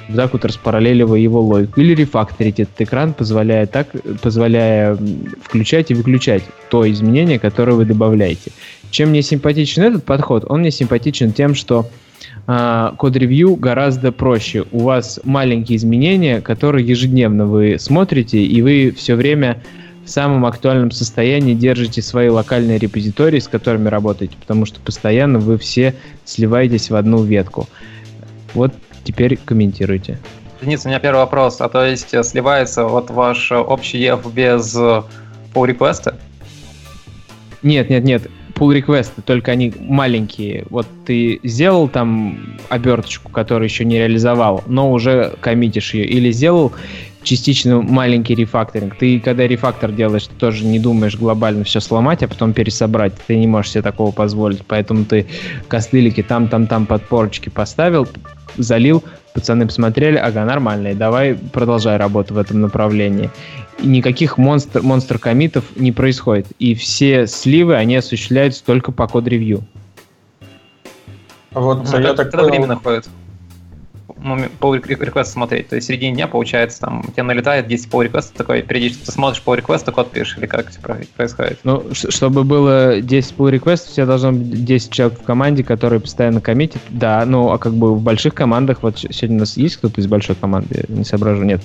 вот так вот распараллеливая его логику. Или рефакторить этот экран, позволяя, так, позволяя включать и выключать то изменение, которое вы добавляете. Чем мне симпатичен этот подход? Он мне симпатичен тем, что а, код-ревью гораздо проще. У вас маленькие изменения, которые ежедневно вы смотрите, и вы все время в самом актуальном состоянии держите свои локальные репозитории, с которыми работаете, потому что постоянно вы все сливаетесь в одну ветку. Вот теперь комментируйте. Денис, у меня первый вопрос. А то есть э, сливается вот ваш общий EF без pull request? Нет, нет, нет pull реквесты, только они маленькие. Вот ты сделал там оберточку, которую еще не реализовал, но уже коммитишь ее. Или сделал частично маленький рефакторинг. Ты, когда рефактор делаешь, ты тоже не думаешь глобально все сломать, а потом пересобрать. Ты не можешь себе такого позволить. Поэтому ты костылики там-там-там подпорочки поставил, залил, пацаны посмотрели, ага, нормально, давай продолжай работу в этом направлении. И никаких монстр, монстр комитов не происходит. И все сливы, они осуществляются только по код-ревью. А вот ну, я так понял... время находит? Pull request смотреть. То есть в середине дня, получается, там у тебя налетает 10 pull request, такой периодически ты смотришь pull request, код пишешь, или как это происходит? Ну, чтобы было 10 pull request, у тебя должно быть 10 человек в команде, которые постоянно коммитят. Да, ну, а как бы в больших командах, вот сегодня у нас есть кто-то из большой команды, не соображу, нет.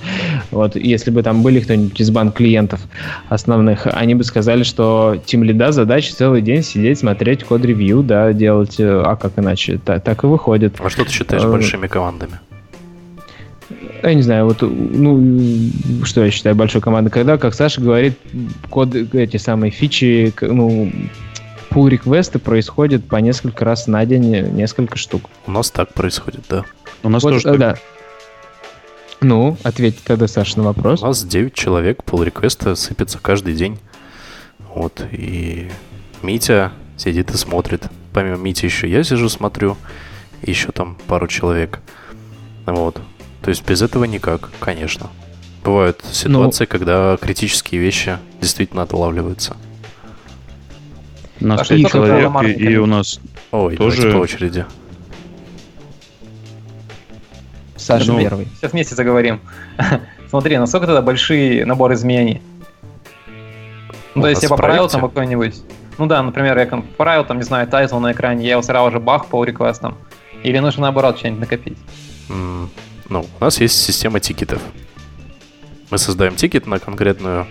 Вот, если бы там были кто-нибудь из банк клиентов основных, они бы сказали, что тем лида задача целый день сидеть, смотреть код-ревью, да, делать, э, а как иначе? Так, так и выходит. А что ты считаешь э, большими командами? Я не знаю, вот, ну, что я считаю большой командой, когда, как Саша говорит, код, эти самые фичи, ну, pull реквесты происходят по несколько раз на день, несколько штук. У нас так происходит, да. У нас вот, тоже так. Да. Ну, ответьте тогда, Саша, на вопрос. У нас 9 человек, pull реквеста сыпется каждый день. Вот, и Митя сидит и смотрит. Помимо Мити еще я сижу, смотрю, еще там пару человек. Вот. То есть без этого никак, конечно. Бывают ситуации, ну, когда критические вещи действительно отлавливаются. У нас а человек, и, и у нас Ой, тоже... по очереди. Саша ну, первый. Сейчас вместе заговорим. Смотри, насколько тогда большие набор изменений? Ну, то есть я поправил там какой-нибудь... Ну да, например, я поправил там, не знаю, title на экране, я его сразу же бах pull request ом. Или нужно наоборот что-нибудь накопить? Mm, ну, у нас есть система тикетов. Мы создаем тикет на конкретную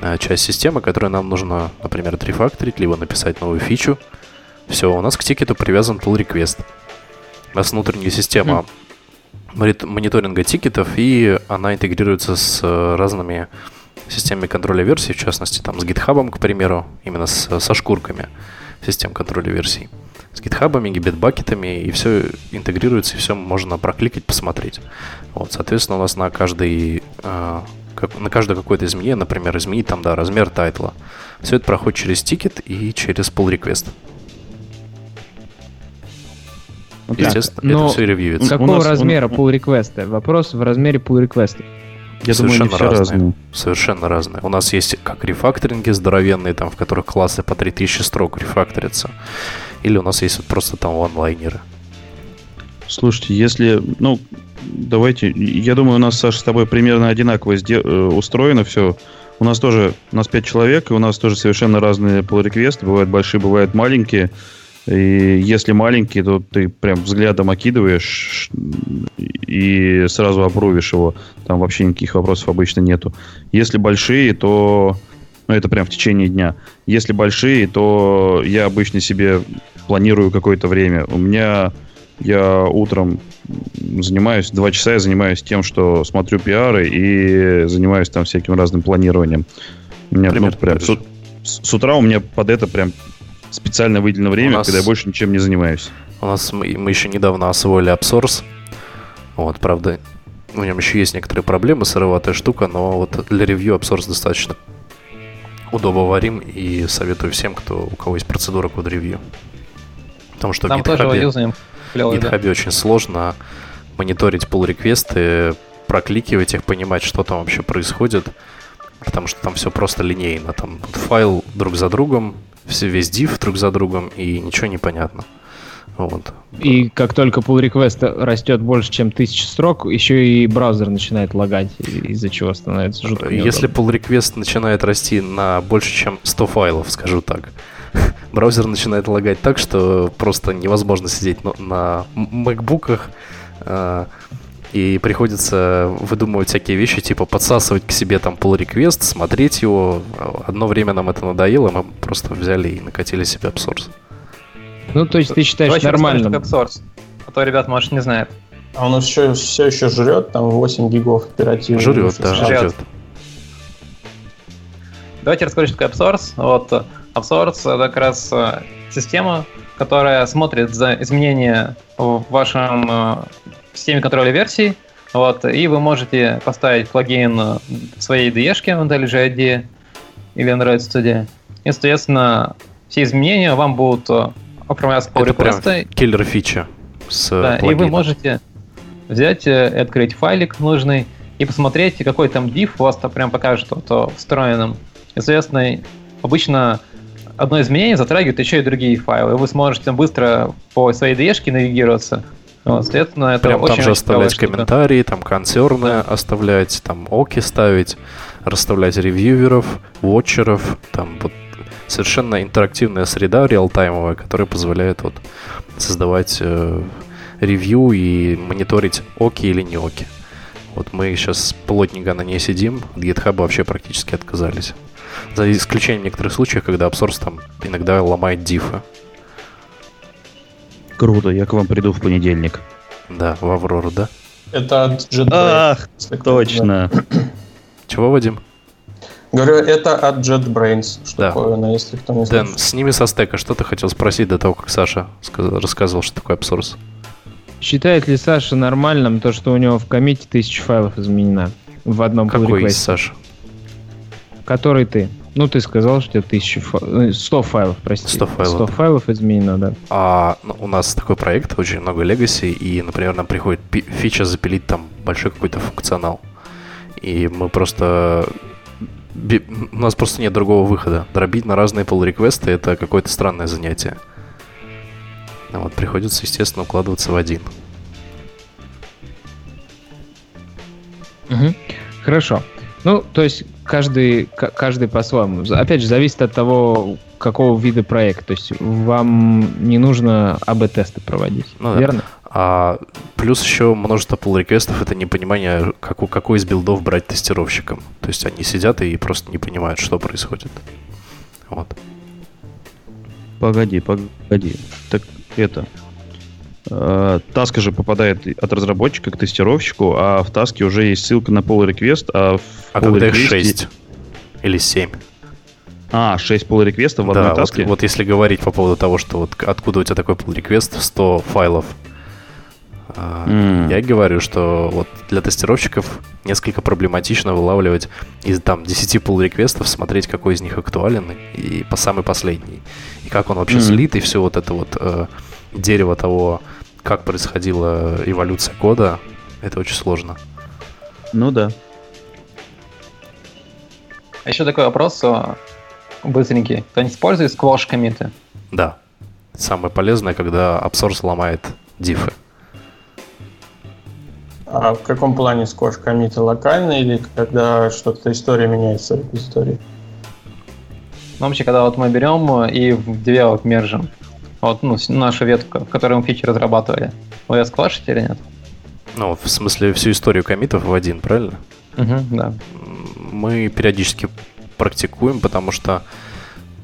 э, часть системы, которую нам нужно, например, отрефакторить, либо написать новую фичу. Все, у нас к тикету привязан pull request. У нас внутренняя система mm. мониторинга тикетов, и она интегрируется с э, разными системами контроля версий, в частности, там с GitHub, к примеру, именно с, со шкурками систем контроля версий с GitHub ами, Bitbucket ами, и все интегрируется, и все можно прокликать, посмотреть. Вот, соответственно, у нас на каждый, э, как, на каждое какое-то изменение, например, изменить там, да, размер title а, все это проходит через тикет и через pull request. Естественно, Но это все ревьюется. Какого нас, размера он... pull request? Вопрос в размере pull request. Я совершенно думаю, разные. разные. Совершенно разные. У нас есть как рефакторинги здоровенные, там, в которых классы по 3000 строк рефакторятся. Или у нас есть вот просто там онлайнеры. Слушайте, если, ну, давайте, я думаю, у нас, Саша, с тобой примерно одинаково э, устроено все. У нас тоже, у нас пять человек, и у нас тоже совершенно разные pull реквесты бывают большие, бывают маленькие. И если маленький, то ты прям взглядом окидываешь и сразу опровишь его. Там вообще никаких вопросов обычно нету. Если большие, то ну, это прям в течение дня. Если большие, то я обычно себе планирую какое-то время. У меня я утром занимаюсь, два часа я занимаюсь тем, что смотрю пиары и занимаюсь там всяким разным планированием. У меня, ну, прям, с, с утра у меня под это прям специально выделено время, нас... когда я больше ничем не занимаюсь. У нас мы, мы еще недавно освоили AppSource. Вот, правда, в нем еще есть некоторые проблемы, сыроватая штука, но вот для ревью AppSource достаточно удобоварим и советую всем, кто, у кого есть процедура код ревью. Потому что Там в GitHub, в GitHub да. очень сложно мониторить pull реквесты прокликивать их, понимать, что там вообще происходит, потому что там все просто линейно. Там файл друг за другом, все весь div друг за другом, и ничего не понятно. Вот. И как только pull request растет больше, чем тысяча строк, еще и браузер начинает лагать, из-за чего становится жутко Если pull request начинает расти на больше, чем 100 файлов, скажу так, браузер начинает лагать так, что просто невозможно сидеть на, на макбуках, э, и приходится выдумывать всякие вещи, типа подсасывать к себе там pull request, смотреть его. Одно время нам это надоело, мы просто взяли и накатили себе AppSource. Ну, то есть ты считаешь Давайте нормальным? AppSource, а то ребят, может, не знают. А он еще, все еще жрет там 8 гигов оперативно. Жрет, да, жрет. Давайте расскажу, что такое AppSource. Вот AppSource — это как раз э, система, которая смотрит за изменения в вашем э, системе контроля версий, вот, и вы можете поставить плагин своей IDE в IntelliJ IDE или Android Studio. И, соответственно, все изменения вам будут э, оформляться по реквесту. киллер фича с да, И вы можете взять, открыть файлик нужный и посмотреть, какой там div у вас там прям покажет вот, встроенным. И, соответственно, обычно одно изменение затрагивает еще и другие файлы. Вы сможете быстро по своей IDE навигироваться. Вот, соответственно, это Прям очень там же оставлять комментарии, там консерны да. оставлять, там оки ставить, расставлять ревьюверов, вотчеров, там вот совершенно интерактивная среда реалтаймовая, которая позволяет вот создавать э, ревью и мониторить оки или не оки. Вот мы сейчас плотненько на ней сидим, от GitHub вообще практически отказались. За исключением некоторых случаев, когда абсорс там иногда ломает дифы. Круто, я к вам приду в понедельник. Да, в Аврору, да? Это от JetBrains. Ах, точно. Чего, Вадим? Говорю, это от JetBrains штуковина, да. если кто не знает. Дэн, сними со стека. Что ты хотел спросить до того, как Саша сказал, рассказывал, что такое AppSource? Считает ли Саша нормальным то, что у него в комите тысяча файлов изменено в одном Какой из Саша? Который ты. Ну, ты сказал, что у тебя 1000 100 файлов, прости. 100 файлов. 100 файлов изменено, да. А ну, у нас такой проект, очень много легаси, и, например, нам приходит фича запилить там большой какой-то функционал. И мы просто... У нас просто нет другого выхода. Дробить на разные pull реквесты это какое-то странное занятие. Вот, приходится, естественно, укладываться в один. Угу. Хорошо. Ну, то есть каждый, каждый по-своему. Опять же, зависит от того, какого вида проект. То есть вам не нужно АБ-тесты проводить, ну, верно? Да. А плюс еще множество pull request ов это непонимание, как, какой из билдов брать тестировщикам. То есть они сидят и просто не понимают, что происходит. Вот. Погоди, погоди. Так это... Э, таска же попадает от разработчика к тестировщику, а в таске уже есть ссылка на pull request, а в А когда их 6 или 7. А, 6 pull request ов в да, одной таске? Вот, вот если говорить по поводу того, что вот откуда у тебя такой pull request 100 файлов, mm. я говорю, что вот для тестировщиков несколько проблематично вылавливать из там 10 pull реквестов, смотреть, какой из них актуален, и по самый последний. И как он вообще mm. слит, и все вот это вот э, дерево того, как происходила эволюция кода, это очень сложно. Ну да. А еще такой вопрос быстренький. Кто не использует сквош комиты? Да. Самое полезное, когда AppSource ломает дифы. А в каком плане сквош комиты локально или когда что-то история меняется в истории? Ну, вообще, когда вот мы берем и в develop мержим, Вот, ну, наша ветка, в которой мы фичи разрабатывали. Вы ее сквашите или нет? Ну, в смысле, всю историю комитов в один, правильно? Угу, да. Мы периодически практикуем, потому что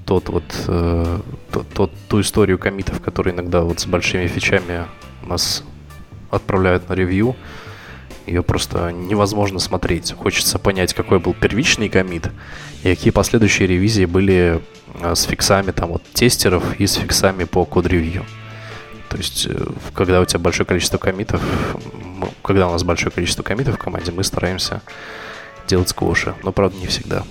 тот вот э, тот, тот, ту историю комитов, которые иногда вот с большими фичами нас отправляют на ревью, ее просто невозможно смотреть. Хочется понять, какой был первичный комит и какие последующие ревизии были э, с фиксами там вот тестеров и с фиксами по код-ревью. То есть, э, когда у тебя большое количество комитов, когда у нас большое количество комитов в команде, мы стараемся делать сквоши, но, правда, не всегда.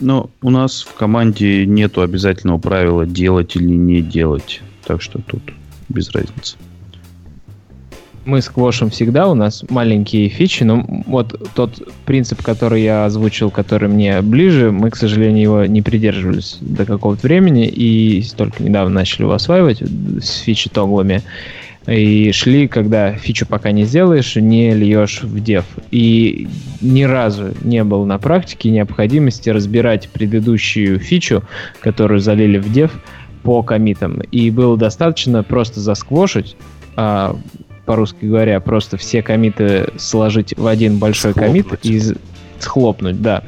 Но у нас в команде нету обязательного правила делать или не делать, так что тут без разницы мы сквошим всегда, у нас маленькие фичи, но вот тот принцип, который я озвучил, который мне ближе, мы, к сожалению, его не придерживались до какого-то времени и только недавно начали его осваивать с фичи тоглами. И шли, когда фичу пока не сделаешь, не льешь в дев. И ни разу не было на практике необходимости разбирать предыдущую фичу, которую залили в дев, по комитам. И было достаточно просто засквошить, а, по-русски говоря, просто все комиты сложить в один большой комит и схлопнуть, да.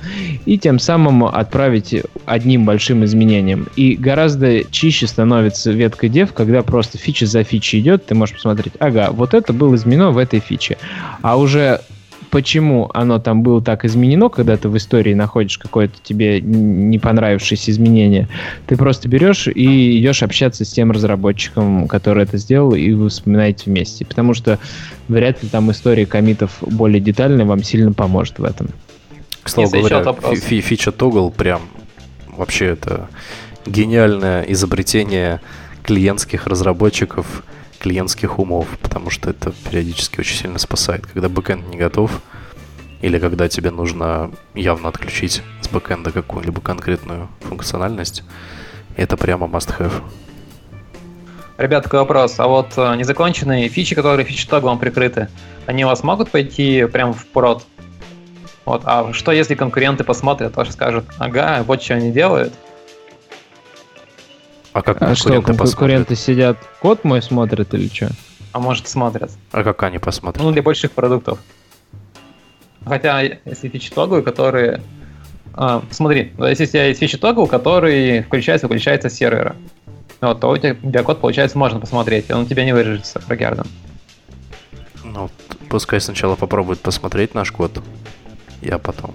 И тем самым отправить одним большим изменением. И гораздо чище становится ветка dev, когда просто фича за фичей идет, ты можешь посмотреть, ага, вот это было изменено в этой фиче. А уже почему оно там было так изменено, когда ты в истории находишь какое-то тебе не понравившееся изменение, ты просто берешь и идешь общаться с тем разработчиком, который это сделал, и вы вспоминаете вместе. Потому что вряд ли там история комитов более детальная вам сильно поможет в этом. К слову говоря, фи фича Toggle прям вообще это гениальное изобретение клиентских разработчиков – клиентских умов, потому что это периодически очень сильно спасает. Когда бэкэнд не готов, или когда тебе нужно явно отключить с бэкэнда какую-либо конкретную функциональность, это прямо must-have. Ребят, такой вопрос. А вот э, незаконченные фичи, которые фичи вам прикрыты, они у вас могут пойти прямо в прод? Вот, а что если конкуренты посмотрят, тоже скажут, ага, вот что они делают, а как а что, конкуренты сидят, код мой смотрят или что? А может смотрят. А как они посмотрят? Ну, для больших продуктов. Хотя, если фичи тогл, которые... А, смотри, если у тебя есть фичи тогл, который включается выключается с сервера, вот, то у тебя код, получается, можно посмотреть, он у тебя не выражится фрагердом. Ну, пускай сначала попробует посмотреть наш код, я потом.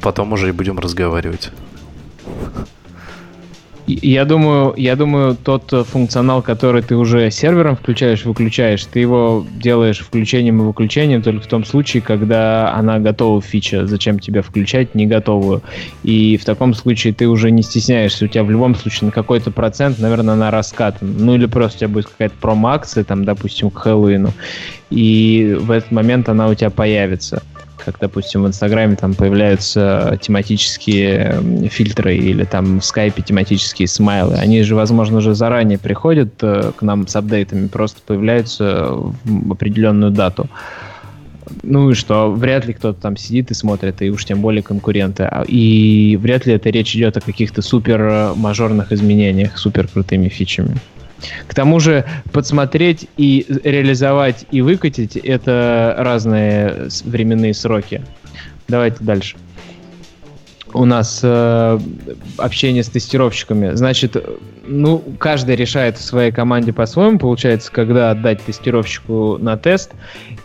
Потом уже и будем разговаривать. Я думаю, я думаю, тот э, функционал, который ты уже сервером включаешь, выключаешь, ты его делаешь включением и выключением только в том случае, когда она готова фича. Зачем тебе включать не готовую? И в таком случае ты уже не стесняешься. У тебя в любом случае на какой-то процент, наверное, на раскатан. Ну или просто у тебя будет какая-то промо-акция, там, допустим, к Хэллоуину. И в этот момент она у тебя появится как, допустим, в Инстаграме там появляются тематические фильтры или там в Скайпе тематические смайлы. Они же, возможно, уже заранее приходят э, к нам с апдейтами, просто появляются в определенную дату. Ну и что, вряд ли кто-то там сидит и смотрит, и уж тем более конкуренты. А, и вряд ли это речь идет о каких-то супер мажорных изменениях, супер крутыми фичами. К тому же подсмотреть и реализовать и выкатить это разные временные сроки. Давайте дальше. У нас э, общение с тестировщиками. Значит, ну, каждый решает в своей команде по-своему, получается, когда отдать тестировщику на тест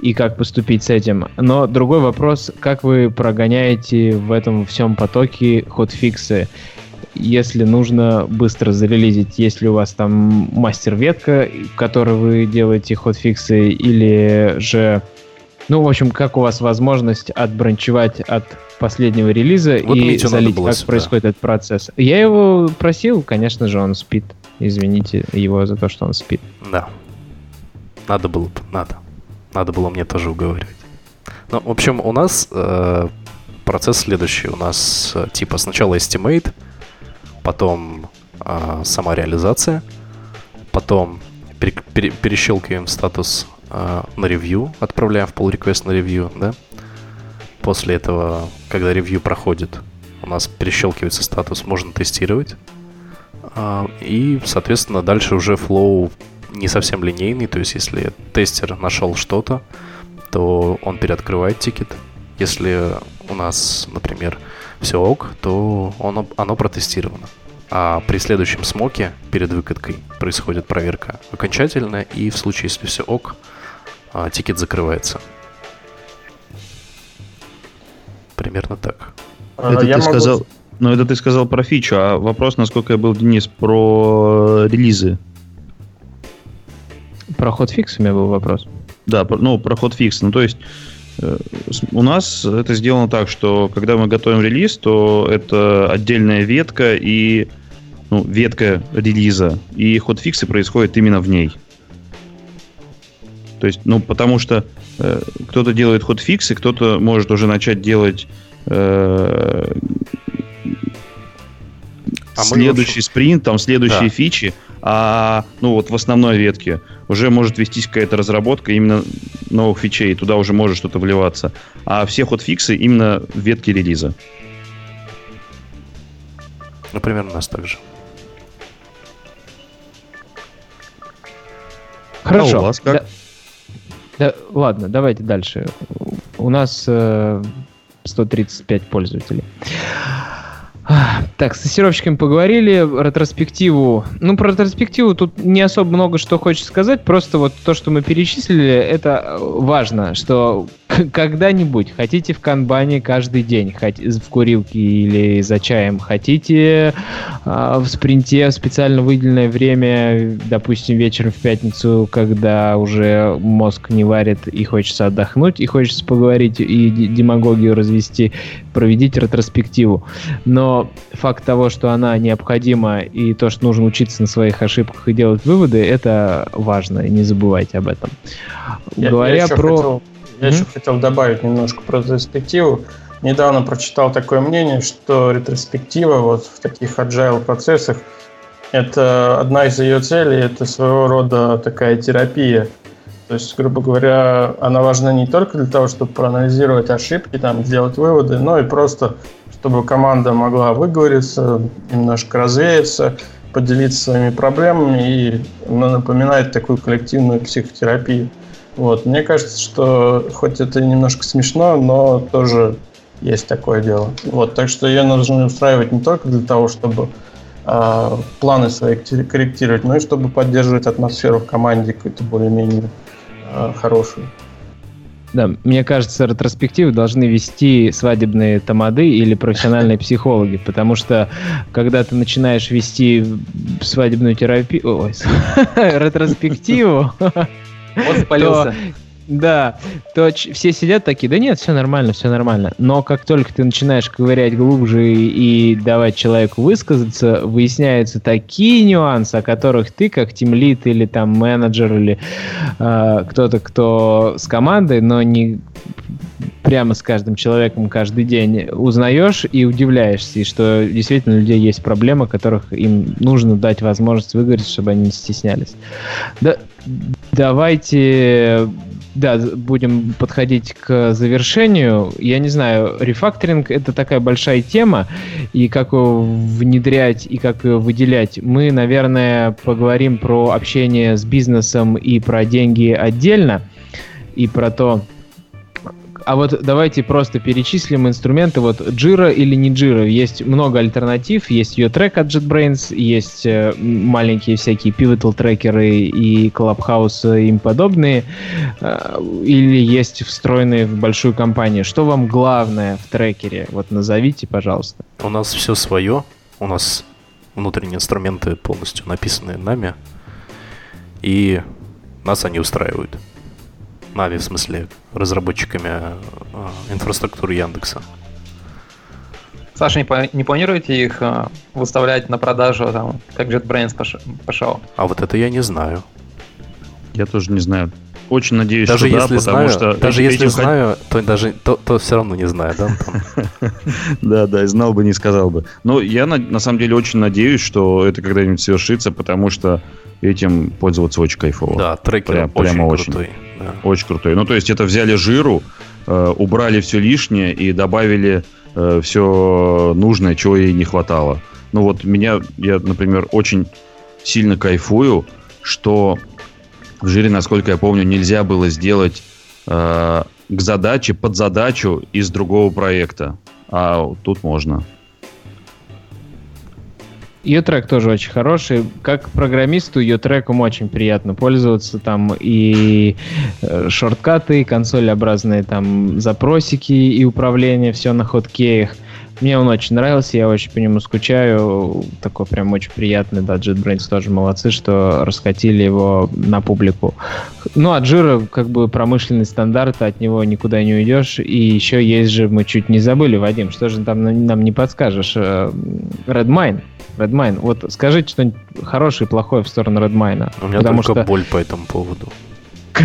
и как поступить с этим. Но другой вопрос, как вы прогоняете в этом всем потоке ход-фиксы если нужно быстро зарелизить, если у вас там мастер-ветка, в которой вы делаете ход-фиксы, или же, ну, в общем, как у вас возможность отбранчевать от последнего релиза вот и залить, как сюда. происходит этот процесс. Я его просил, конечно же, он спит. Извините его за то, что он спит. Да. Надо было, надо. Надо было мне тоже уговаривать. Ну, в общем, у нас э, процесс следующий. У нас э, типа сначала estimate, потом э, сама реализация, потом пере, пере, перещелкиваем статус э, на ревью, отправляем в pull request на ревью, да. После этого, когда ревью проходит, у нас перещелкивается статус «можно тестировать». А, и, соответственно, дальше уже flow не совсем линейный, то есть если тестер нашел что-то, то он переоткрывает тикет. Если у нас, например, все ок, то он, оно протестировано. А при следующем smoke е перед выкаткой происходит проверка окончательная, и в случае, если все ок, а, тикет закрывается. Примерно так. А, это я ты могу... сказал, ну это ты сказал про фичу, а вопрос, насколько я был, Денис, про релизы. Про hotfix у меня был вопрос. Да, ну, про hotfix. Ну, то есть, у нас это сделано так, что когда мы готовим релиз, то это отдельная ветка и ну, ветка релиза, и ход фиксы происходит именно в ней. То есть, ну, потому что э, кто-то делает ход фиксы, кто-то может уже начать делать э, а следующий мы... спринт, там следующие да. фичи, а ну вот в основной ветке уже может вестись какая-то разработка именно новых фичей, туда уже может что-то вливаться. А все хотфиксы именно в ветке релиза. Например, у нас также. Хорошо. А у вас как? Да, да, ладно, давайте дальше. У нас э, 135 пользователей. Так, с тестировщиками поговорили, ретроспективу. Ну, про ретроспективу тут не особо много что хочется сказать, просто вот то, что мы перечислили, это важно, что когда-нибудь хотите в канбане каждый день, в курилке или за чаем, хотите э, в спринте в специально выделенное время, допустим, вечером в пятницу, когда уже мозг не варит и хочется отдохнуть, и хочется поговорить и демагогию развести, проведите ретроспективу. Но факт того, что она необходима и то, что нужно учиться на своих ошибках и делать выводы, это важно, не забывайте об этом. Я, Говоря я про... Хотел, я еще хотел добавить немножко про ретроспективу. Недавно прочитал такое мнение, что ретроспектива вот в таких agile процессах это одна из ее целей, это своего рода такая терапия. То есть, грубо говоря, она важна не только для того, чтобы проанализировать ошибки, там, сделать выводы, но и просто, чтобы команда могла выговориться, немножко развеяться, поделиться своими проблемами и ну, напоминает такую коллективную психотерапию. Вот. Мне кажется, что хоть это немножко смешно, но тоже есть такое дело. Вот. Так что ее нужно устраивать не только для того, чтобы э, планы свои корректировать, но и чтобы поддерживать атмосферу в команде какую-то более-менее Э, хороший. Да, мне кажется, ретроспективы должны вести свадебные тамады или профессиональные психологи, потому что когда ты начинаешь вести свадебную терапию, ой, ретроспективу, вот спалился. Да, то все сидят такие, да нет, все нормально, все нормально. Но как только ты начинаешь ковырять глубже и давать человеку высказаться, выясняются такие нюансы, о которых ты, как тимлит или там менеджер или э, кто-то, кто с командой, но не прямо с каждым человеком каждый день узнаешь и удивляешься, и что действительно у людей есть проблемы, которых им нужно дать возможность выговорить, чтобы они не стеснялись. Да, давайте да, будем подходить к завершению. Я не знаю, рефакторинг это такая большая тема, и как его внедрять и как его выделять. Мы, наверное, поговорим про общение с бизнесом и про деньги отдельно, и про то, а вот давайте просто перечислим инструменты. Вот Jira или не Jira. Есть много альтернатив. Есть ее трек от JetBrains, есть э, маленькие всякие pivotal трекеры и Clubhouse и им подобные. Э, или есть встроенные в большую компанию. Что вам главное в трекере? Вот назовите, пожалуйста. У нас все свое. У нас внутренние инструменты полностью написаны нами. И нас они устраивают. Нави, в смысле, разработчиками э, инфраструктуры Яндекса. Саша, не, не планируете их э, выставлять на продажу, там, как JetBrains пошел? А вот это я не знаю. Я тоже не знаю. Очень надеюсь, даже что если да, знаю, потому что... Даже если знаю, то, даже, то, то все равно не знаю, да, Да, да, знал бы, не сказал бы. Но я на, самом деле очень надеюсь, что это когда-нибудь свершится, потому что этим пользоваться очень кайфово. Да, трекер Прям, очень прямо крутой. Очень. Да. Очень крутой. Ну, то есть это взяли жиру, э, убрали все лишнее и добавили э, все нужное, чего ей не хватало. Ну вот меня, я, например, очень сильно кайфую, что в жире, насколько я помню, нельзя было сделать э, к задаче, под задачу из другого проекта. А тут можно. Ее трек тоже очень хороший. Как программисту ее треком очень приятно пользоваться. Там и э, шорткаты, и консолеобразные там запросики и управление, все на хоткеях. Мне он очень нравился, я очень по нему скучаю. Такой прям очень приятный, да, JetBrains тоже молодцы, что раскатили его на публику. Ну, от жира как бы промышленный стандарт, от него никуда не уйдешь. И еще есть же, мы чуть не забыли, Вадим, что же там нам не подскажешь? Э, Redmine. Redmine. Вот скажите что-нибудь хорошее и плохое в сторону Redmine. У меня только что... боль по этому поводу.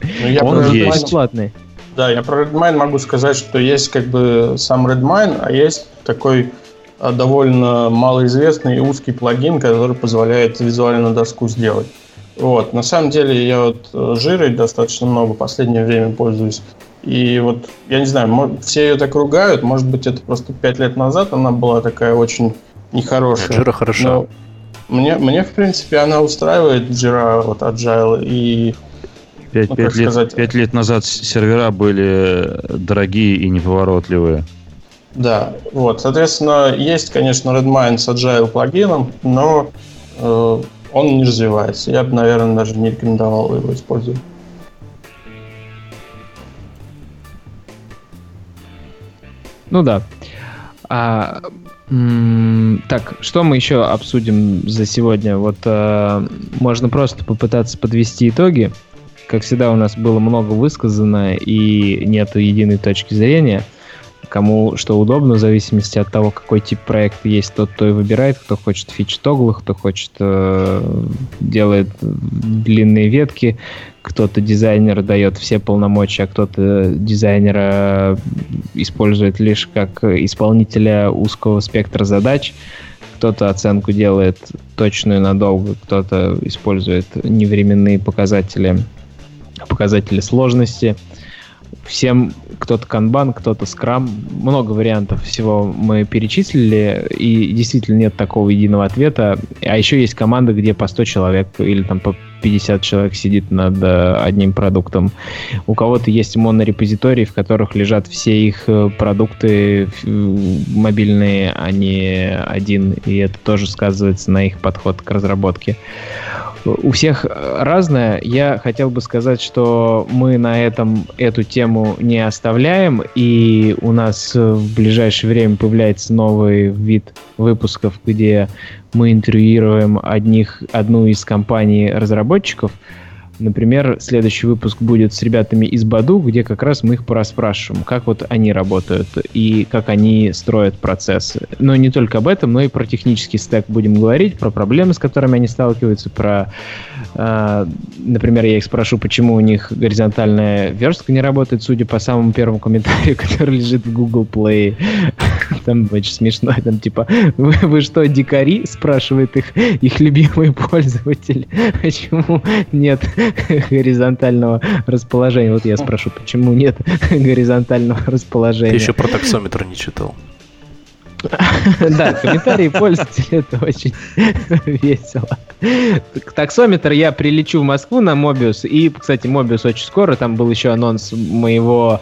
Ну, Он есть. бесплатный. Да, я про Redmine могу сказать, что есть как бы сам Redmine, а есть такой а, довольно малоизвестный и узкий плагин, который позволяет визуальную доску сделать. Вот. На самом деле я вот э, жирой достаточно много в последнее время пользуюсь. И вот, я не знаю, все ее так ругают, может быть, это просто пять лет назад она была такая очень нехорошая. Жира хороша. мне, мне, в принципе, она устраивает Jira, вот Agile, и Пять, ну, пять, лет, сказать... пять лет назад сервера были дорогие и неповоротливые. Да, вот, соответственно, есть, конечно, Redmine с Agile плагином, но э, он не развивается. Я бы, наверное, даже не рекомендовал его использовать. Ну да. А, так, что мы еще обсудим за сегодня? Вот э, можно просто попытаться подвести итоги. Как всегда, у нас было много высказано, и нет единой точки зрения. Кому что удобно, в зависимости от того, какой тип проекта есть, тот то и выбирает. Кто хочет фич тоглы, кто хочет э, делает длинные ветки, кто-то дизайнер дает все полномочия, а кто-то дизайнера использует лишь как исполнителя узкого спектра задач кто-то оценку делает точную надолго, кто-то использует невременные показатели показатели сложности. Всем кто-то канбан, кто-то скрам. Много вариантов всего мы перечислили, и действительно нет такого единого ответа. А еще есть команда, где по 100 человек или там по 50 человек сидит над э, одним продуктом. У кого-то есть монорепозитории, в которых лежат все их э, продукты мобильные, а не один, и это тоже сказывается на их подход к разработке у всех разное. Я хотел бы сказать, что мы на этом эту тему не оставляем, и у нас в ближайшее время появляется новый вид выпусков, где мы интервьюируем одних, одну из компаний разработчиков – Например, следующий выпуск будет с ребятами из Баду, где как раз мы их пораспрашиваем, как вот они работают и как они строят процессы. Но не только об этом, но и про технический стек будем говорить, про проблемы, с которыми они сталкиваются, про, э, например, я их спрошу, почему у них горизонтальная верстка не работает, судя по самому первому комментарию, который лежит в Google Play. Там очень смешно, там типа, вы, вы что, дикари? Спрашивает их, их любимый пользователь. Почему нет горизонтального расположения. Вот я спрошу, почему нет горизонтального расположения? Ты еще про таксометр не читал. Да, комментарии пользователей это очень весело. Таксометр я прилечу в Москву на Mobius. И, кстати, Mobius очень скоро. Там был еще анонс моего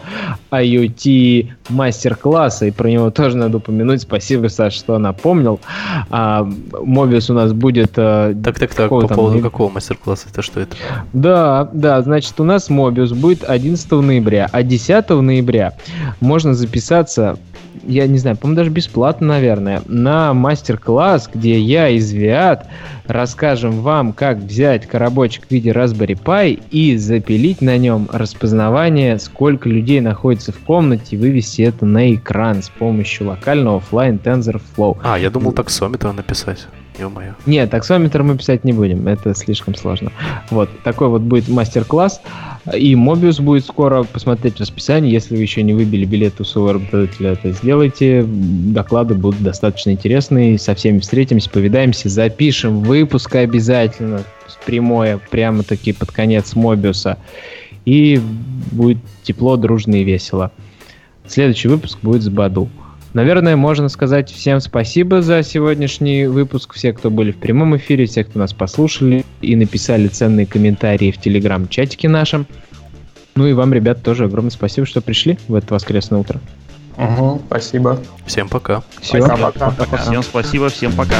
IoT мастер-класса. И про него тоже надо упомянуть. Спасибо, Саш, что напомнил. А, Mobius у нас будет... Э, так, так, так. По поводу какого мастер-класса? Это что это? Да, да. Значит, у нас Mobius будет 11 ноября. А 10 ноября можно записаться я не знаю, по-моему, даже бесплатно, наверное, на мастер-класс, где я из Виат расскажем вам, как взять коробочек в виде Raspberry Pi и запилить на нем распознавание, сколько людей находится в комнате, и вывести это на экран с помощью локального офлайн TensorFlow. А, я думал таксометр написать. Ё-моё. Нет, таксометр мы писать не будем, это слишком сложно. Вот, такой вот будет мастер-класс. И Mobius будет скоро посмотреть расписание. Если вы еще не выбили билет у своего работодателя, это сделайте. Доклады будут достаточно интересные. Со всеми встретимся, повидаемся, запишем выпуск обязательно прямое, прямо-таки под конец Мобиуса. И будет тепло, дружно и весело. Следующий выпуск будет с Баду. Наверное, можно сказать всем спасибо за сегодняшний выпуск. Все, кто были в прямом эфире, все, кто нас послушали и написали ценные комментарии в телеграм-чатике нашем. Ну и вам, ребят, тоже огромное спасибо, что пришли в это воскресное утро. Угу, спасибо. Всем пока. Всего. Пока-пока. Всем спасибо, всем пока.